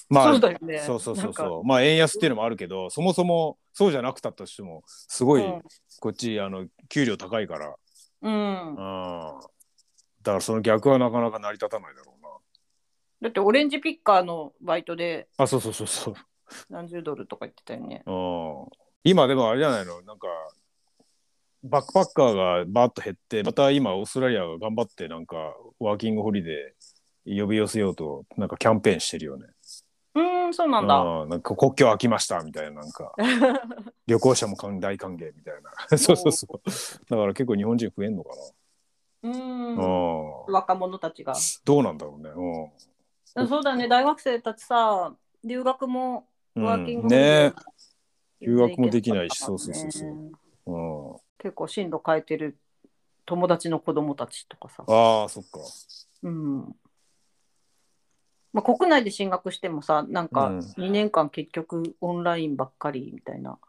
まあそうだよね。そうそうそうそう。まあ円安っていうのもあるけどそもそもそうじゃなくたとしてもすごいうん。こっちあの給料高いから、うん。うん、だからその逆はなかなか成り立たないだろうな。だってオレンジピッカーのバイトであそうそうそうそう。何十ドルとか言ってたよね。うん。今でもあれじゃないの？なんかバックパッカーがバーッと減ってまた今オーストラリアが頑張ってなんかワーキングホリデー呼び寄せようとなんかキャンペーンしてるよね。うーん、そうなんだ。うんなんか国境開きましたみたいななんか。旅行者も歓大歓迎みたいな。そうそうそう。だから結構日本人増えんのかうーな、ん。うん、若者たちが。どうなんだろうね。そうだね、大学生たちさ、留学もうん、ワーキングうん、ね。留留学もできないしそうそうそうそう。うん、結構進路変えてる友達の子供たちとかさ。ああそっかうん。まあ、国内で進学してもさ、なんかうん2年間結局オンラインばっかりみたいな。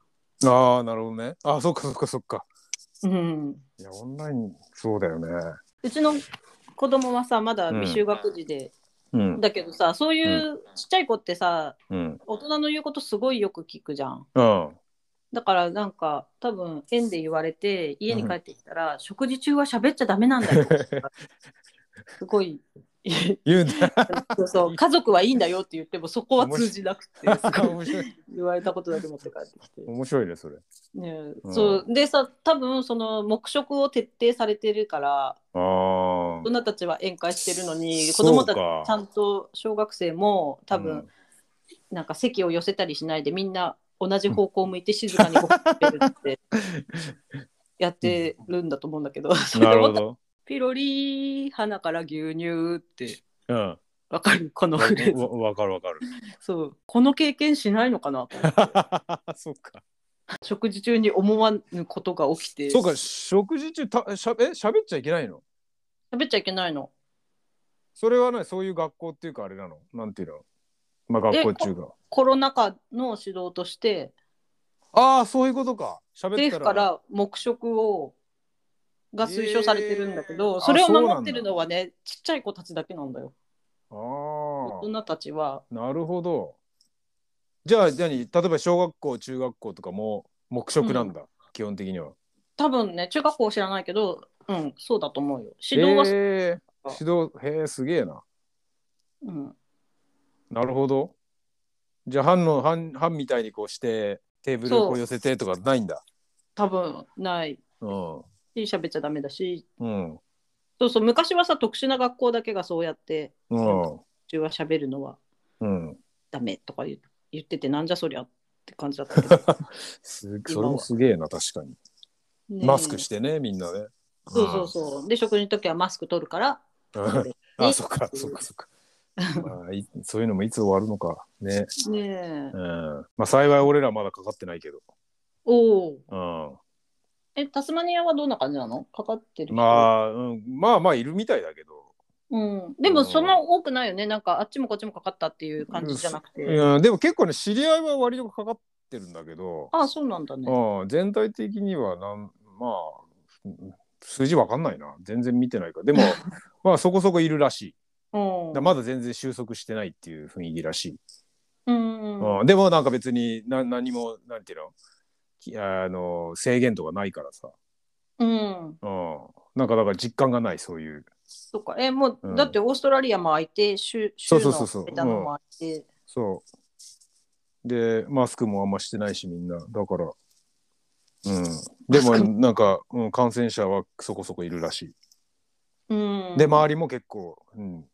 ああなるほどねああそっかそっかそっかうん。いやオンラインそうだよねうちの子供はさ、まだ未就学児で、うんだけどさ、そういうちっちゃい子ってさ、うん大人の言うことすごいよく聞くじゃん。うんだからなんか多分園で言われて家に帰ってきたら、食事中は喋っちゃダメなんだよ。すごい言うんだ。そうそう家族はいいんだよって言ってもそこは通じなくて言われたことだけ持って帰ってきて。面白いねそれ。ねうん。そうでさ多分その黙食を徹底されてるから大人たちは宴会してるのに子供たちか。ちゃんと小学生も多分、なんか席を寄せたりしないでみんな同じ方向を向いて静かにご飯食べるってやってるんだと思うんだけど、それなるほど。ピロリー鼻から牛乳ってうん。わかる？このフレーズ。わわかるわかる。そう。この経験しないのかな？そっか。食事中に思わぬことが起きて。そうか食事中たしゃべ喋っちゃいけないの？喋っちゃいけないの。それはねそういう学校っていうかあれなの？なんていうの？まあ学校中が。コロナ禍の指導として。ああそういうことか。喋った政府からら黙食をが推奨されてるんだけど、えー。それを守ってるのはねちっちゃい子たちだけなんだよ。あ大あ人たちは。なるほど。じゃあ何？例えば小学校中学校とかも黙食なんだ、基本的には。多分ね中学校知らないけどうんそうだと思うよ。指導は、へえ指導へえすげえな。うん、なるほど。じゃあ班の班班みたいにこうしてテーブルをこう寄せてとかないんだ。多分ない。うん。し喋っちゃダメだし。うん。そうそう。昔はさ特殊な学校だけがそうやってうん。中は喋るのはうん。ダメとか言言っててなんじゃそりゃって感じだったけど、すそれもすげえな確かに、マスクしてねみんなね。そうそうそう。で食事の時はマスク取るから。うん。あそっかそっかそっか まあいそういうのもいつ終わるのか。ね。ねえ。うん。まあ幸い俺らまだかかってないけど。おおうん。えタスマニアはどんな感じなの？かかってる人。まあ、うん、まあまあいるみたいだけど、うん、でもそんな多くないよね。なんかあっちもこっちもかかったっていう感じじゃなくて、うん、でも結構ね知り合いは割とかかっってるんだけど、あそうなんだね。うん、全体的にはなんまあうん数字わかんないな。全然見てないから。でも まあそこそこいるらしい。うんだまだ全然収束してないっていう雰囲気らしい、うんうんうん、でもなんか別にな何もなんていうの？きあの制限とかないからさ、うん。うん、なんかだから実感がないそういう。そっか。え、もう、うん。だってオーストラリアも空いて、州州のそうそうそうそう。間のも空いて。そう。でマスクもあんましてないしみんな。だから。うん。でも。なんか、うん、感染者はそこそこいるらしい。うん。で周りも結構、うん、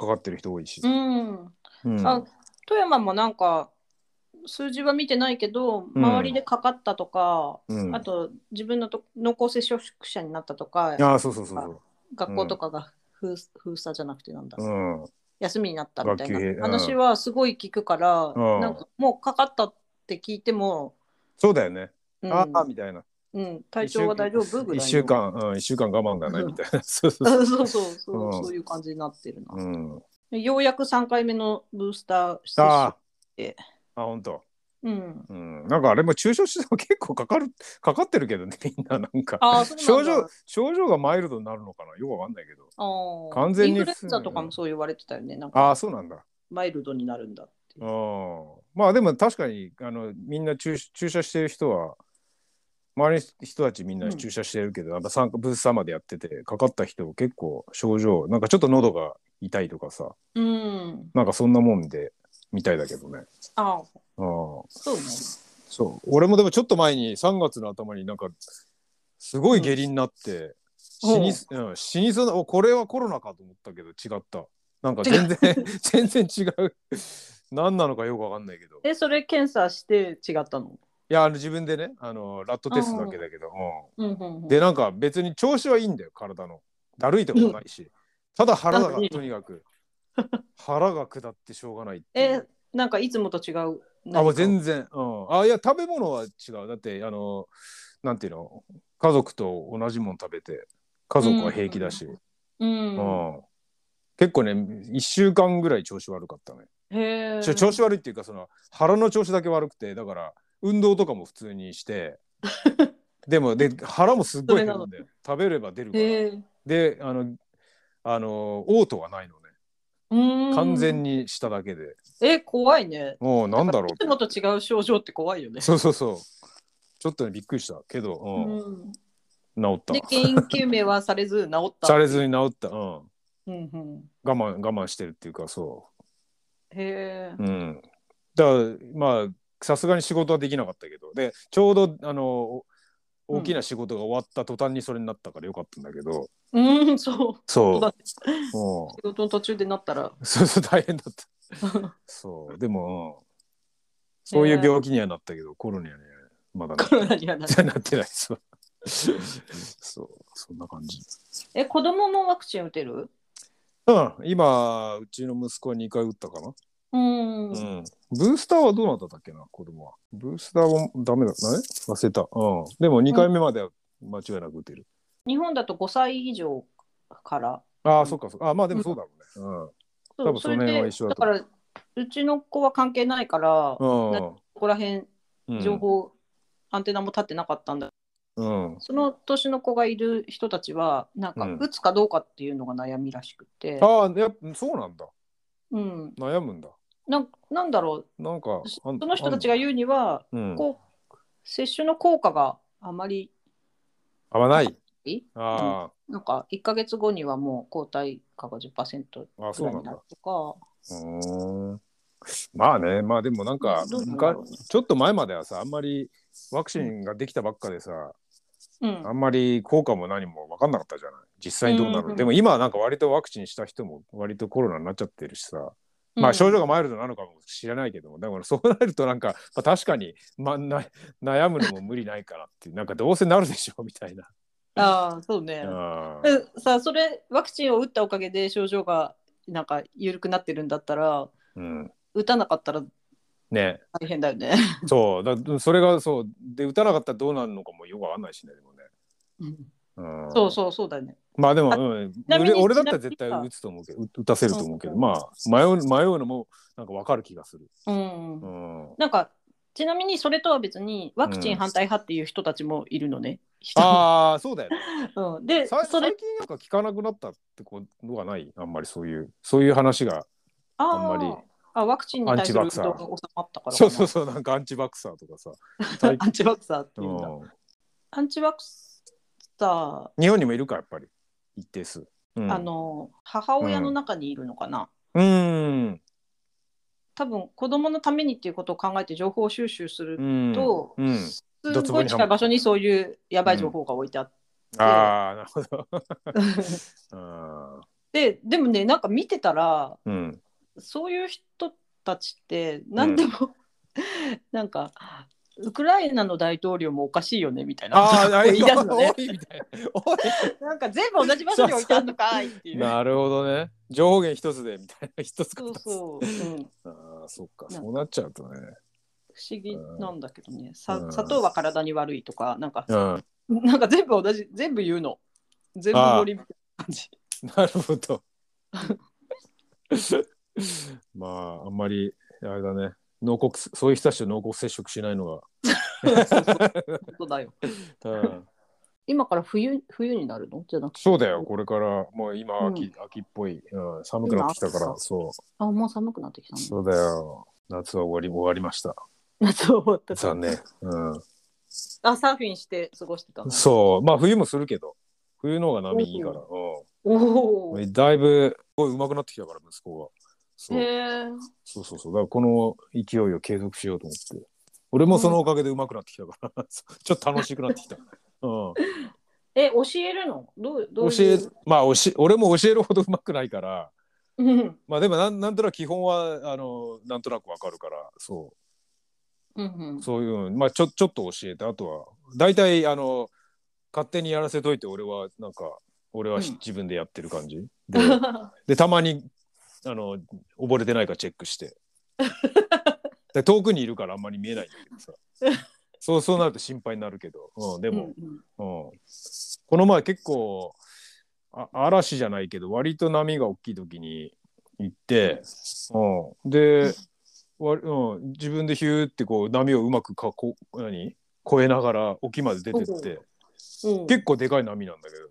かかってる人多いし。う、ん。うん。あ富山もなんか、数字は見てないけど、うん。周りでかかったとか、うん、あと自分のと濃厚接触者になったとか、あそうそうそう学校とかが封,、封鎖じゃなくてなんだ、そう、うん、休みになったみたい学級閉な話はすごい聞くから、うん。なんかもうかかったって聞いても、そうだよね、うん。ああみたいなうん、体調は大丈夫？ぐらいの。1週間、うん、一週間我慢だねみたいな。そうそうそ そううそう。そう、いう感じになってるな。うん、ようやく3回目のブースター接あ種。ーあ本当うん、うん、なんかあれも注射しても結構かかるかかってるけどねみんななんか。症状症状がマイルドになるのかな？よくわかんないけど。あー。完全にインフルエンザとかもそう言われてたよね。なんあかあそうなんだ。マイルドになるんだっていう。うんまあでも確かにあのみんな注注射してる人は周りの人たちみんな注射してるけど、なんか参加ブースまでやっててかかった人結構症状なんかちょっと喉が痛いとかさうん。なんかそんなもんでみたいだけどね。ああ、うんそうね。そう。俺もでもちょっと前に3月の頭になんかすごい下痢になって、死にうん、死にそうなおこれはコロナかと思ったけど違った。なんか全然全然違う。何なのかよくわかんないけど。いえ、それ検査して違ったの？やあの自分でねあのラットテストだけだけど、うんうんうん。うん、でなんか別に調子はいいんだよ体の。だるいとかもないし、ただ腹がとにかく。腹が下ってしょうがないっえう、なんかいつもと違う？あもう全然、うん、あいや食べ物は違う。だってあのなんていうの？家族と同じもん食べて家族は平気だし、うん。うん結構ね1週間ぐらい調子悪かったね、へ調子悪いっていうかその腹の調子だけ悪くてだから運動とかも普通にして でもで腹もすっごい減るんだよ食べれば出るから、へえ。であのあの嘔吐はないのねうん。完全にしただけで、え、怖いね。もうなんだろういつもと違う症状って怖いよね。そうそうそうちょっとねびっくりしたけど、ううんん。治ったで、原因究明はされず治った。されずに治った、うん、うんうん。我慢我慢してるっていうかそへえう、う。ん、だからまあさすがに仕事はできなかったけど。でちょうどあのお大きな仕事が終わった途端にそれになったからよかったんだけど、うん、そう。そう。だっても仕事の途中でなったら。うそうそう大変だった。そう。でも、うんそういう病気にはなったけど、コロナにはねまだなコロナには。なってない。そうそうそんな感じ。え、子供もワクチン打てる？うん今うちの息子は2回打ったかな。うん。うん、ブースターはどうなったっけな、子供は。ブースターはダメだったね。忘れた。うん。でも2回目までは間違いなく打てる。日本だと5歳以上から。ああ、そっかそっか。あまあでもそうだろうね。うん。そ多分その辺は一緒だとだから、うちの子は関係ないから、こうんこら辺うん。情報、アンテナも立ってなかったんだ。うん。その年の子がいる人たちは、なんかうん打つかどうかっていうのが悩みらしくて、ああ、やっぱそうなんだ。うん、悩むんだ。なんなんだろう、なんか、そその人たちが言うには、うん。こう接種の効果があまり合わない。い？あなんか1か月後にはもう抗体価が10%あ、あ、そうなんだぐらいになる。とか、うーん。まあね、まあでもなんか、ちょっと前まではさ、あんまりワクチンができたばっかでさ、うん。あんまり効果も何も分かんなかったじゃない。実際にどうなる、うんうんでも今はなんか割とワクチンした人も割とコロナになっちゃってるしさ、うんまあ症状がマイルドなのかも知らないけどもだからそうなるとなんか、まあ、確かに、まあ、な悩むのも無理ないかなっていうなんかどうせなるでしょみたいな。ああそうね。さそれワクチンを打ったおかげで症状がなんか緩くなってるんだったらうん、打たなかったらね大変だよね。そうだそれがそうで打たなかったらどうなるのかもよくわかんないしねでもね。うん、そうそうそうだよね。まあでも、あうん、なみに俺俺だったら絶対打つと思うけど打打たせると思うけど、うんまあ迷う迷うのもなんかわかる気がする。うんうん。なんかちなみにそれとは別にワクチン反対派っていう人たちもいるのね。ああそうだよね。うん、でさそれ。最近なんか聞かなくなったってことはない？あんまりそういうそういう話がああんまり。ーあワクチンに対する運アンチバクサが収まったからかな。そうそうそうなんかアンチバクサーとかさ。最 アンチバクサーってういうんだ。ん。アンチバクサ日本にもいるかやっぱり。一定数、うん、ー、あの母親の中にいるのかな、うーん。多分子供のためにっていうことを考えて情報収集するうん。と、うん、すごい近い場所にそういうやばい情報が置いてあって、ああなるほど。あ ででもねなんか見てたらーうん。そういう人たちって何でも、なんかウクライナの大統領もおかしいよねみたいな。ああ言い出すのね。おいみたい。なんか全部同じ場所に置いてあるのかいっていう。なるほどね。情報源一つでみたいな一つそうそう、うん、ああそっかそうなっちゃうとね。不思議なんだけどね、さうん。砂糖は体に悪いとかなんか、うん。なんか全部同じ全部言うの。全部ノリみたいな感じ。なるほど。まああんまりあれだね濃厚そういう人たちと濃厚接触しないのが。本当だよ。うん。今から冬冬になるの？じゃなくて。そうだよ。これからもう今秋,、うん。秋っぽい、うん、寒くなってきたから今そう。あもう寒くなってきたの？そうだよ。夏は終わり終わりました。夏終わった。残念、うん、あサーフィンして過ごしてたの？そう。まあ冬もするけど。冬の方が波いいから、うおおだいぶすごい上手くなってきたから息子がそう。えそうそうそう。だからこの勢いを継続しようと思って。俺もそのおかげで上手くなってきたから、ちょっと楽しくなってきた、うん、え教えるの？どうどう教えまあ教え俺も教えるほど上手くないから。うん。まあでもなんなんとなく基本はあのなんとなくわかるからそう。んうん。うそういうまあちょちょっと教えてあとは大体あの勝手にやらせといて俺はなんか俺はしうん。自分でやってる感じ、ででたまにあの溺れてないかチェックして。で遠くにいるからあんまり見えないんだけどさ。そうそうなると心配になるけど、うん、でも、うんうん。うん、この前結構あ嵐じゃないけど割と波が大きい時に行って、うん、で、わうん、自分でヒューってこう波をうまくかこ何？越えながら沖まで出てって。うん。結構でかい波なんだけど。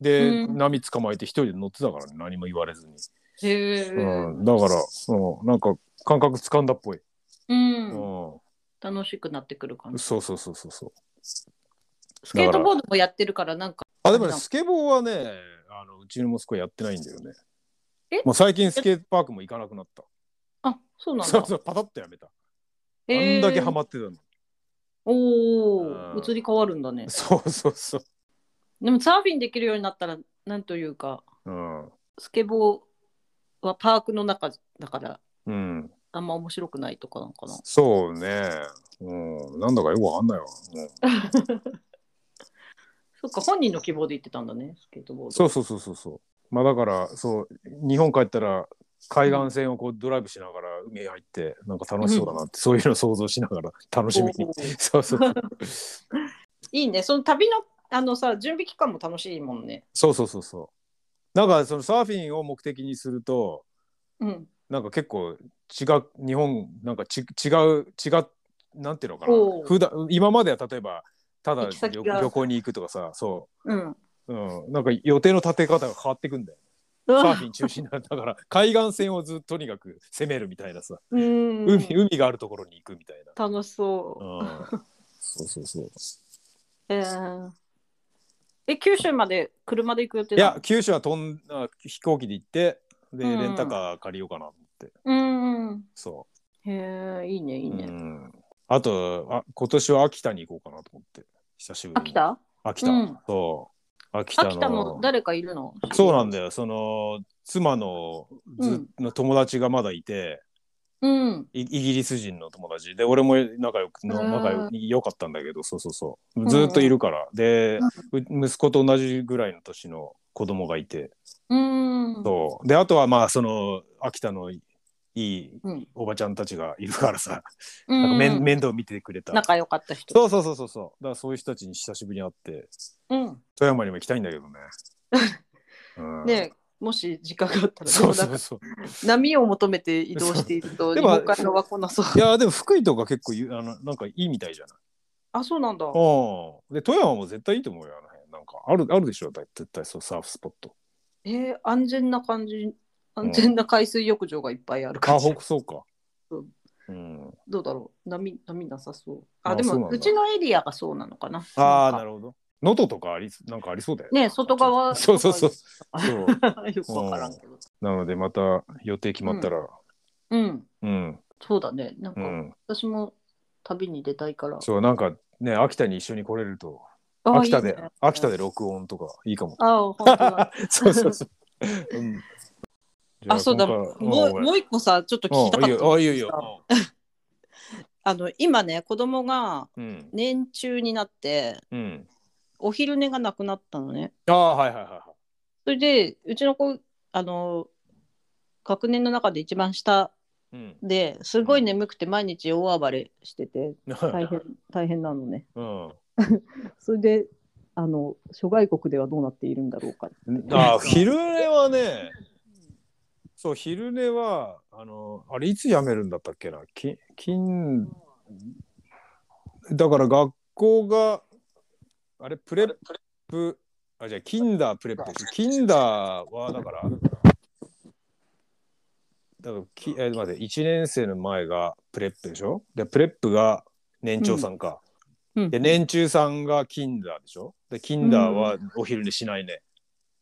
で、うん。波捕まえて一人で乗ってたからね何も言われずに、うん、だから、うん、なんか感覚つかんだっぽい、うん。うん、楽しくなってくる感じ。そうそうそうそうそう。スケートボードもやってるからなんか。あでもねスケボーはねあのうちの息子やってないんだよね。え？もう最近スケートパークも行かなくなった。あそうなんそうだそうパタッとやめた、へー。あんだけハマってたのおうん。お移り変わるんだね。そうそうそう。でもサーフィンできるようになったらなんというか。うん。スケボーはパークの中だからうん。あんま面白くないとかなのかな。そうね。うん。なんだかよくわかんないわ、うん。そっか本人の希望で行ってたんだねスケートボード。そうそうそうそうそう。まあだからそう日本帰ったら海岸線をこうドライブしながら海へ入ってなんか楽しそうだなって、そういうのを想像しながら楽しみに。そうそう。いいね。その旅のあのさ準備期間も楽しいもんね。そうそうそうそうなんかそのサーフィンを目的にするとうん。なんか結構違う日本なんかち違う違うなんていうのかな。普段今までは例えばただ旅行に行くとかさそう。ん。う、うん、なんか予定の立て方が変わってくんだよサーフィン中心になる。だから 海岸線をずっととにかく攻めるみたいなさ、うん。海海があるところに行くみたいな、楽しそう。うん、そうそうそう。えーえ九州まで車で行く予定いだや九州は飛んあ飛行機で行ってで、うん。レンタカー借りようかなと思って。うんうんそへえいいねいいうね、うん、あとあ今年は秋田に行こうかなと思って。久しぶりに。秋田？秋田、うん。そう。秋田の。秋田も誰かいるの？そうなんだよ。その妻のず、の友達がまだいてうん。イイギリス人の友達。で俺も仲良く仲良良かったんだけどそうそうそう。ずっといるから、で、う息子と同じぐらいの年の子供がいて。うん。そう。であとはまあその秋田のいいうん。おばちゃんたちがいるからさ、うん。なんか面面倒見てくれた。仲良かった人。そうそうそうそうそう。だからそういう人たちに久しぶりに会って。うん。富山にも行きたいんだけどね、うん、ねもし時間があったらそうそうそう。波を求めて移動しているとでも日本海側なそういやでも福井とか結構ゆあのなんかいいみたいじゃない？あそうなんだうん。で富山も絶対いいと思うよあの辺なんかあるあるでしょ？だ絶対そうサーフスポット。えー、安全な感じ安全な海水浴場がいっぱいある感あじ、ほそうかそう。うん。どうだろう？波波なさそうああでもうちのエリアがそうなのかなああなるほど。能登とかありなんかありそうだよね外側 そうそうそう。とそう。か よくわからんけどなのでまた予定決まったら。うんうん。そうだねなんかうん。私も旅に出たいから、そうなんかね秋田に一緒に来れるとあ秋田でいいね秋田で録音とかいいかも。あ本当だ そうそうそう。うん、あそうだ今も回うもう一個さちょっと聞きたかったあいいよいいよ。あの今ね子供がうん。年中になってうん。お昼寝がなくなったのねああはいはいはいはそれでうちの子あの学年の中で一番下い。うん。ですごい眠くて毎日大暴れしてて大は変 大変なのねうん。それであの諸外国ではどうなっているんだろうかああ昼寝はね、そう昼寝はあのあれいつやめるんだったっけな？き金だから学校があれ prep あじゃあ kinder prep です。 kinder はだからだからきえ待って1年生の前が prep でしょ？で prep が年長さんか、うん。で年中さんがキンダーでしょ？でキンダーはお昼寝しないね、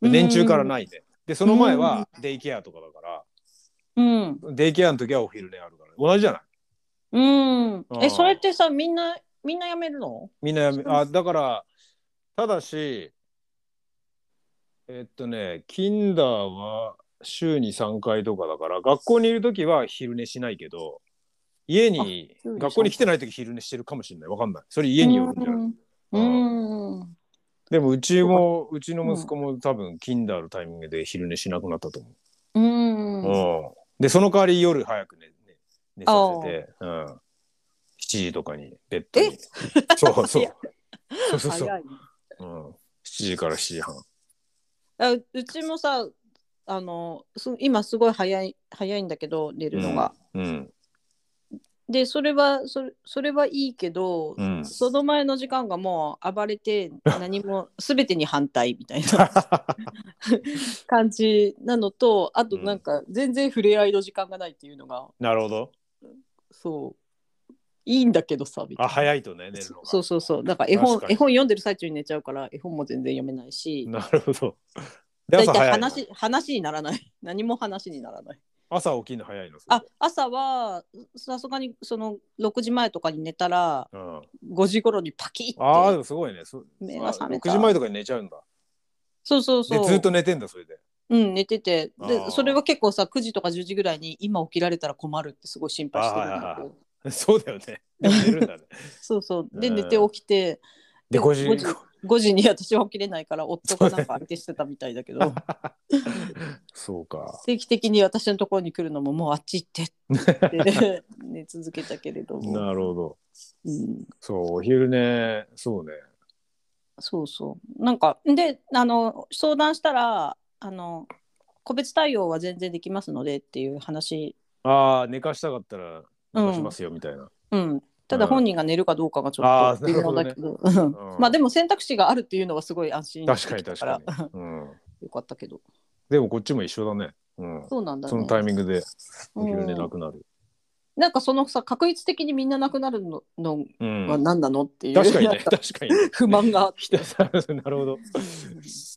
うん年中からないね。でその前はデイケアとかだから、うん。デイケアの時はお昼寝あるから同じじゃない？うん。えそれってさみんなみんなやめるの？みんなやめあだからただしえっとねキンダーは週に3回とかだから学校にいる時は昼寝しないけど家に学校に来てない時昼寝してるかもしれない。わかんない。それ家によるんじゃない。うん。うん。でもうちもうちの息子も多分キンダーのタイミングで昼寝しなくなったと思う。うん。うん。でその代わり夜早く寝寝寝させて、うん、7時とかにベッドに。そうそう。そうそうそう、うん。7時から7時半。あううちもさあのす今すごい早い早いんだけど寝るのが。うん。でそれはそれそれはいいけど、うん。その前の時間がもう暴れて 何も全てに反対みたいな 感じなのとあとなんか全然触れ合いの時間がないっていうのがなるほど。そういいんだけどさみたいあ、な。早いとね、寝るのが。そうそうそうなんか絵本確かに絵本読んでる最中に寝ちゃうから絵本も全然読めないしなるほど。で大体朝早いの？話話にならない 何も話にならない朝起きるの早いの？あ朝はさすがにその6時前とかに寝たらうん。5時頃にパキッてああ、でもすごいね。そ目が覚めた6時前とかに寝ちゃうんだ。そうそうそうでずっと寝てんだ、それで。うん寝ててあーでそれは結構さ9時とか10時ぐらいに今起きられたら困るってすごい心配してるんだけど そうだよね。でも寝るんだね。そうそうでうん寝て起きてで、で5時。5時5時に私は起きれないから夫がなんか相手してたみたいだけど そうか。定期的に私のところに来るのももうあっち行ってって寝続けたけれども、なるほど。うん、そう、お昼寝、そうね。そうそうなんかであの相談したらあの個別対応は全然できますのでっていう話、ああ、寝かしたかったらしますよ、みたいな。うん、ただうん本人が寝るかどうかがちょっと微妙だけど、まあでも選択肢があるっていうのはすごい安心確かに確たかに。うん。よかったけどでもこっちも一緒だね。うん。そうなんだそのタイねミングでお昼寝なくなる。なんかそのさ確率的にみんななくなるののうん。は何なのっていう確かにね、確かにね。不満が なるほど。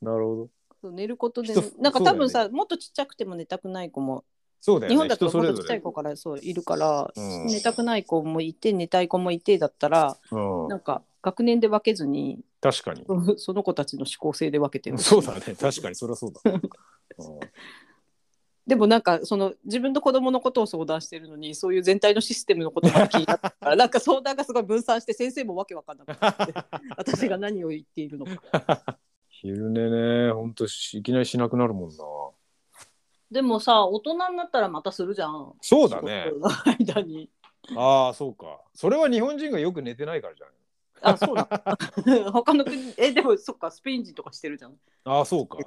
なるほど。寝ることで、人なんか多分さ、そもっとちっちゃくても寝たくない子も、そうだよね。日本だと人それぞれもっとちっちゃい。子からそういるから、うん寝たくない子もいて寝たい子もいてだったらうんなんか学年で分けずに確かに。その子たちの思考性で分けてるそうだね。確かに、そりゃそうだ。うんでもなんかその自分の子供のことを相談してるのにそういう全体のシステムのことが気になったから なんか相談がすごい分散して先生もわけわかんなくなって 私が何を言っているのか昼寝ね、ほんとしいきなりしなくなるもんな。でもさ大人になったらまたするじゃん。そうだね。仕。事の間に。ああ、そうか。それは日本人がよく寝てないからじゃないあそうだ。他の国えでもそっかスペイン人とかしてるじゃん。ああ、そうか。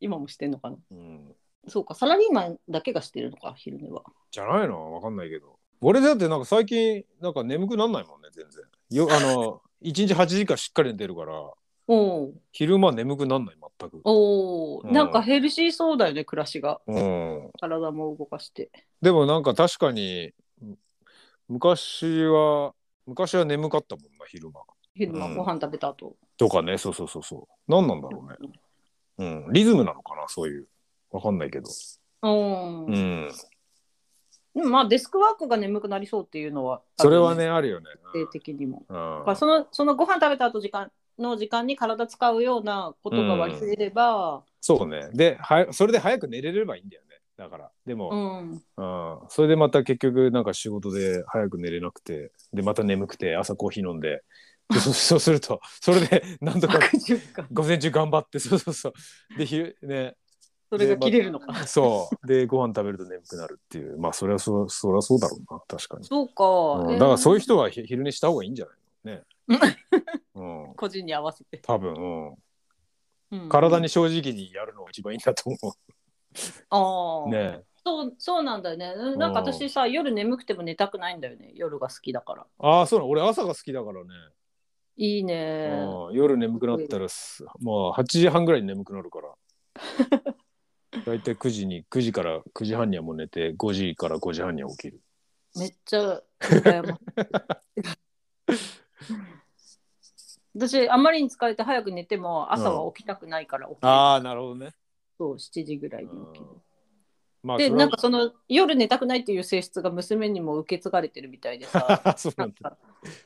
今もしてんのかな。うん、そうかサラリーマンだけがしてるのか昼寝は。じゃないの？わかんないけど。俺だってなんか最近なんか眠くなんないもんね全然。よあの1日8時間しっかり寝てるからおう昼間眠くなんない？全く、おー。うん。なんかヘルシーそうだよね暮らしが。うん、体も動かして。でもなんか確かにむ昔は昔は眠かったもんな昼間。昼間うん。ご飯食べた後、とかね。そうそうそうそう。何なんだろうね。うん。リズムなのかなそういう。わかんないけど。うん。うん。でもまあデスクワークが眠くなりそうっていうのはそれはねあるよね。性的にも。うんだからそのそのご飯食べた後時間の時間に体使うようなことが割り振れれば、そうね。ではそれで早く寝れればいいんだよねだから。でも、うん。うん、それでまた結局なんか仕事で早く寝れなくて。でまた眠くて朝コーヒー飲んで。でそ そうするとそれでなんとか午前中頑張ってそうそうそう。で昼ね。それが切れるのか。そう。でご飯食べると眠くなるっていう。まあそれはそうそりゃそうだろうな確かに、そうか、うん、えー。だからそういう人はひ昼寝した方がいいんじゃないの？ね、うん、個人に合わせて、多分、うん、うん。体に正直にやるのが一番いいんだと思ああ、うねそうそうなんだよね。なんか私さ夜眠くても寝たくないんだよね。夜が好きだから。ああそうなの。俺朝が好きだからね。いいね。うん。夜眠くなったらすまあ8時半ぐらいに眠くなるから。大体9時に9時から9時半にはもう寝て5時から5時半には起きる。めっちゃ羨ましい 私あまりに疲れて早く寝ても朝は起きたくないから起きる、ああなるほどね、そう7時ぐらいに起きる、まあそれはでなんかその夜寝たくないっていう性質が娘にも受け継がれてるみたいでさ。そうなんだ。なんか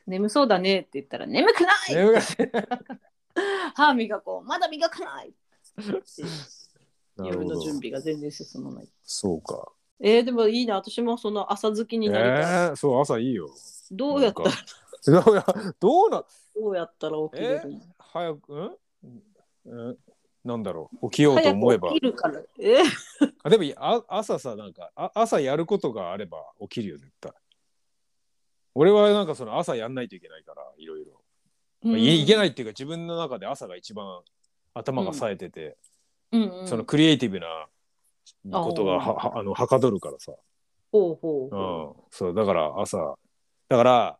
眠そうだねって言ったら眠くない眠が 歯磨こう。まだ磨かないって。なるほど夜の準備が全然進まない。そうか。えー、でもいいな。私もその朝好きになりたい、えー、そう朝いいよ。どうやったら。なんか。どうやどうなどうやったら起きれるの？早く？うん、うん、なんだろう？起きようと思えば。起きるから。え？ーあでもあ朝さなんかあ朝やることがあれば起きるよ絶対。俺はなんかその朝やんないといけないからいろいろ、まあいいけい、ないっていうか自分の中で朝が一番頭が冴えてて、うん。うん、そのクリエイティブなことがははあのはかどるからさ、ほうほうう。ほん、そうだから朝。だから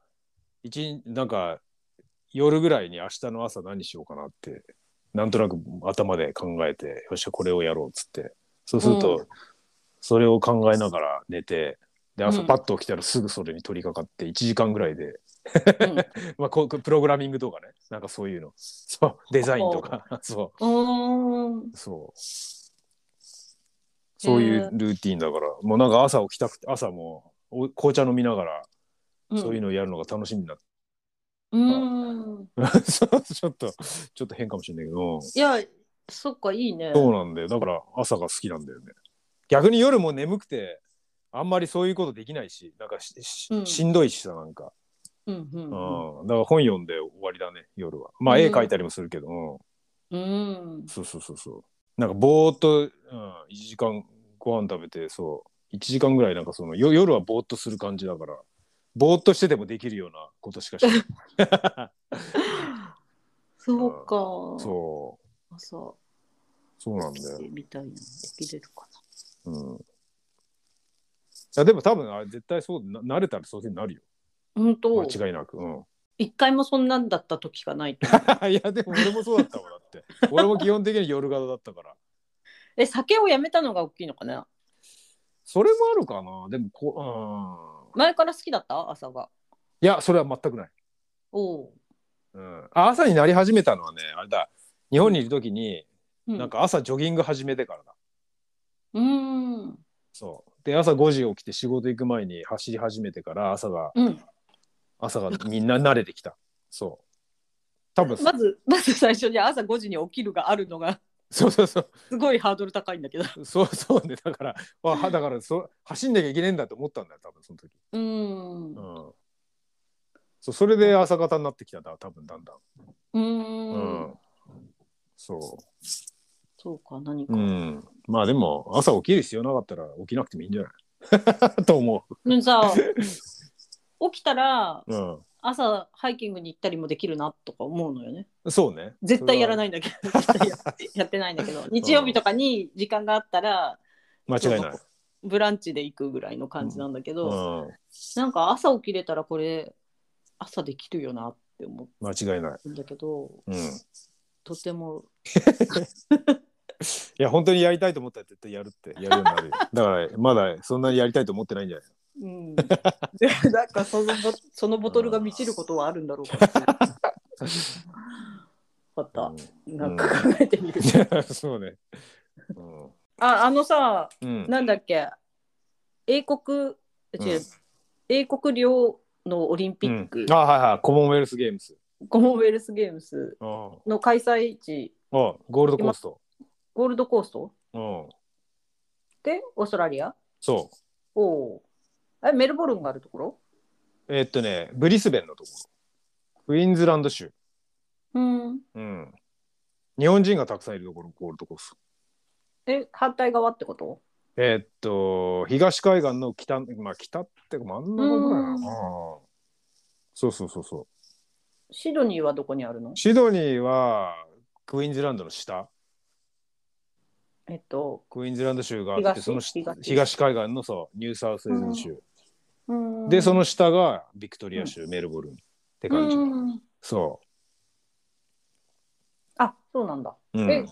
一日なんか夜ぐらいに明日の朝何しようかなってなんとなく頭で考えてよっしゃこれをやろうっつって。そうすると、うん。それを考えながら寝てで朝うん。パッと起きたらすぐそれに取り掛かって1時間ぐらいで、う、まあ、こうプログラミングとかね。なんかそういうの。そうデザインとか。そう。そう。そういうルーティンだから、もうなんか朝起きたくて、朝もお紅茶飲みながら、そういうのをやるのが楽しみになって、うん ちょっと、ちょっと変かもしれないけど、いやそっかいいねそうなんだよ。だから朝が好きなんだよね。逆に夜も眠くて、あんまりそういうことできないし、なんかしし,、うんしんどいしさ、なんか。うんうんうん。だから本読んで終わりだね、夜は。まあうん絵描いたりもするけど、うん。うんそうそうそうそう。なんかぼーっと、うん、1時間ご飯食べて、そう、1時間ぐらいなんかそのよ夜はぼーっとする感じだから、ぼーっとしててもできるようなことしかしない。そうかそう、朝そうなんだよ。みたいな起きれるかうん。いやでも多分あれ絶対そうな慣れたらそういうふうになるよ。な本当間違いなく。うん。一回もそんなんだった時がないと いやでも俺もそうだったもんだって。俺も基本的に夜型だったから。え酒をやめたのが大きいのかな？それもあるかな。でもこ、うん。前から好きだった？朝が。いや、それは全くない。おう、うん、あ朝になり始めたのはねあれだ。日本にいる時に、うん、なんか朝ジョギング始めてからだ。うーん。そう。で朝5時起きて仕事行く前に走り始めてから朝がうん。朝がみんな慣れてきたそう多分まずまず最初に朝5時に起きるがあるのがそうそうそう。すごいハードル高いんだけど。そうそうね。だからわだからそ走んなきゃいけねえんだと思ったんだよ多分その時、うーん。うん、そうそれで朝方になってきたんだ多分だんだん。うーうん。ん、そそうか何か、ううん。まあでも朝起きる必要なかったら起きなくてもいいんじゃない？と思でもさ起きたらう、うん、朝ハイキングに行ったりもできるなとか思うのよね。そうね。絶対やらい。ないんだけど絶対ややってないんだけど日曜日とかに時間があったら間違いない。ブランチで行くぐらいの感じなんだけうど、ん。なんか朝起きれたらこれ朝できるよなって思間違いない。うんだけどうん。いとても や、本当にやりたいと思ったら絶対やるって、やるようになるよ。だから、まだそんなにやりたいと思ってないんじゃないうん、でなんかそのボそのボトルが満ちることはあるんだろうかって。わかった。なんか考えてみる。うん そうね。うんあ、あのさ、うん。なんだっけ、英国、違う、英国領のオリンピック、うんあ、はいはい。コモンウェルスゲームス。コモンウェルスゲームスうん。の開催地、あ、ゴールドコースト。ゴールドコーストうん。で、オーストラリアそう。おお。え、メルボルンがあるところ？えーっとね、ブリスベンのところ。クイーンズランド州。うん。うん。日本人がたくさんいるところ、ゴールドコースト。え、反対側ってこと？えーっと、東海岸の北、まあ北っていうか真ん中ぐらいなうんのかな。そうそうそうそう。シドニーはどこにあるの？シドニーはクイーンズランドの下。えっと、クイーンズランド州があって、東その下東東海岸のそうニューサウスウェールズ州。うんで、その下がビクトリア州、メルボルンって感じ。うんそあ、そうなんだ。う。うんえ、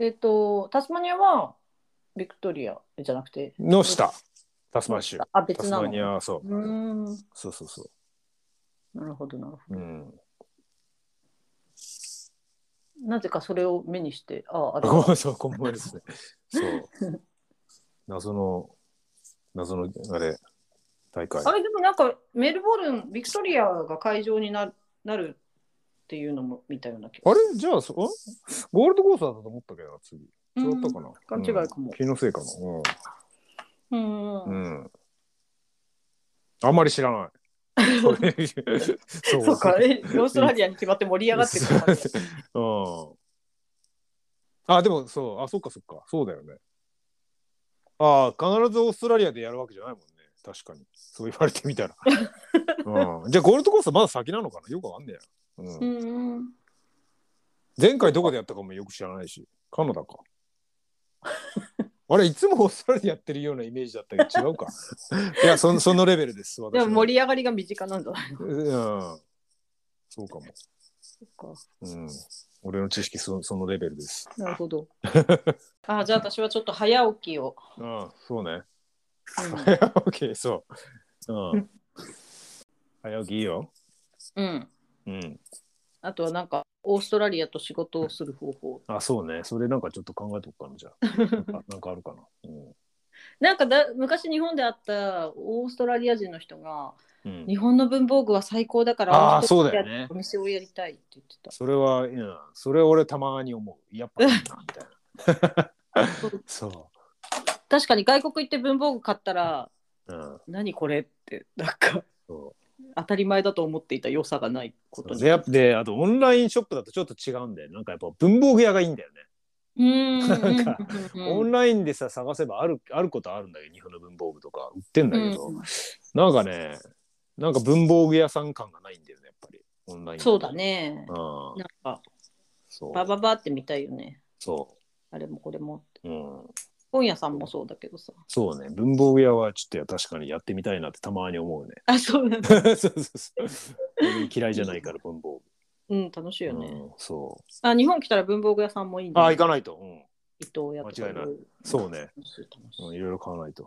えっと、タスマニアはビクトリアじゃなくて、の下、タスマン州。あ、タ別なの。スマニアはそう。うそうそうそなるほど、なるほう。うん。ど。なぜかそれを目にして、あ、あれ そう、コンボイですね。そう。謎の、謎の、あれ、大会。あれでもなんかメルボルン、ビクトリアが会場にななるっていうのも見たような気があれ？じゃあそ、んゴールドコーストだったと思ったけどな、次。違ったかな、勘違いかもうん気のせいかな？うん。うん。あんまり知らない。そそうか、え、オーストラリアに決まって盛り上がってる うん。あ、でもそう、あ、そっかそっか、そうだよね。ああ、必ずオーストラリアでやるわけじゃないもんね。確かに。そう言われてみたら。うん、じゃあ、ゴールドコーストまだ先なのかな？よくわかんねえや。うんうん。前回どこでやったかもよく知らないし、カナダか。あれ、いつもオーストラリアでやってるようなイメージだったけど違うか。いや、そそのレベルです。私ではも盛り上がりが身近なんじゃないのうん。そうかも。そっかうん。俺の知識そそのレベルです。なるほど。あ、じゃあ私はちょっと早起きを。うん、そうね。うん早起き、そう。うん。早起きいいよ。うん。うん。あとはなんかオーストラリアと仕事をする方法。あ、そうね。それなんかちょっと考えとくかな、じゃあ。なんかあるかな。うん。なんかだ昔日本であったオーストラリア人の人がうん、日本の文房具は最高だからあそうだよねでお店をやりたいって言ってた。それは、うん、それ俺たまに思う。やっぱ いいな、みたいな。そ確かに外国行って文房具買ったらう。うん。何これってなんかそ当たり前だと思っていた良さがないことでやっぱで、あとオンラインショップだとちょっと違うんだよ。なんかやっぱ文房具屋がいいんだよね。うーんなんかうんオンラインでさ、探せばあるあることあるんだけど、日本の文房具とか売ってんだけど、うんなんかね、なんか文房具屋さん感がないんだよね、やっぱり。オンラインそうだ。ね。うん。なんかそう。バババって見たいよね。そあれもこれも。う。うん。本屋さんもそうだけどさ。そうね。文房具屋はちょっと確かにやってみたいなってたまに思うね。あ、そうなんだ。そうそうそう。俺嫌いじゃないから、文房うん、楽しい具。よね。うん、そあ、日本来たら文房具屋さんもいいんう。だあ、行かないと。うん。伊藤屋とか間違いないそうね。いろいろ買わないと。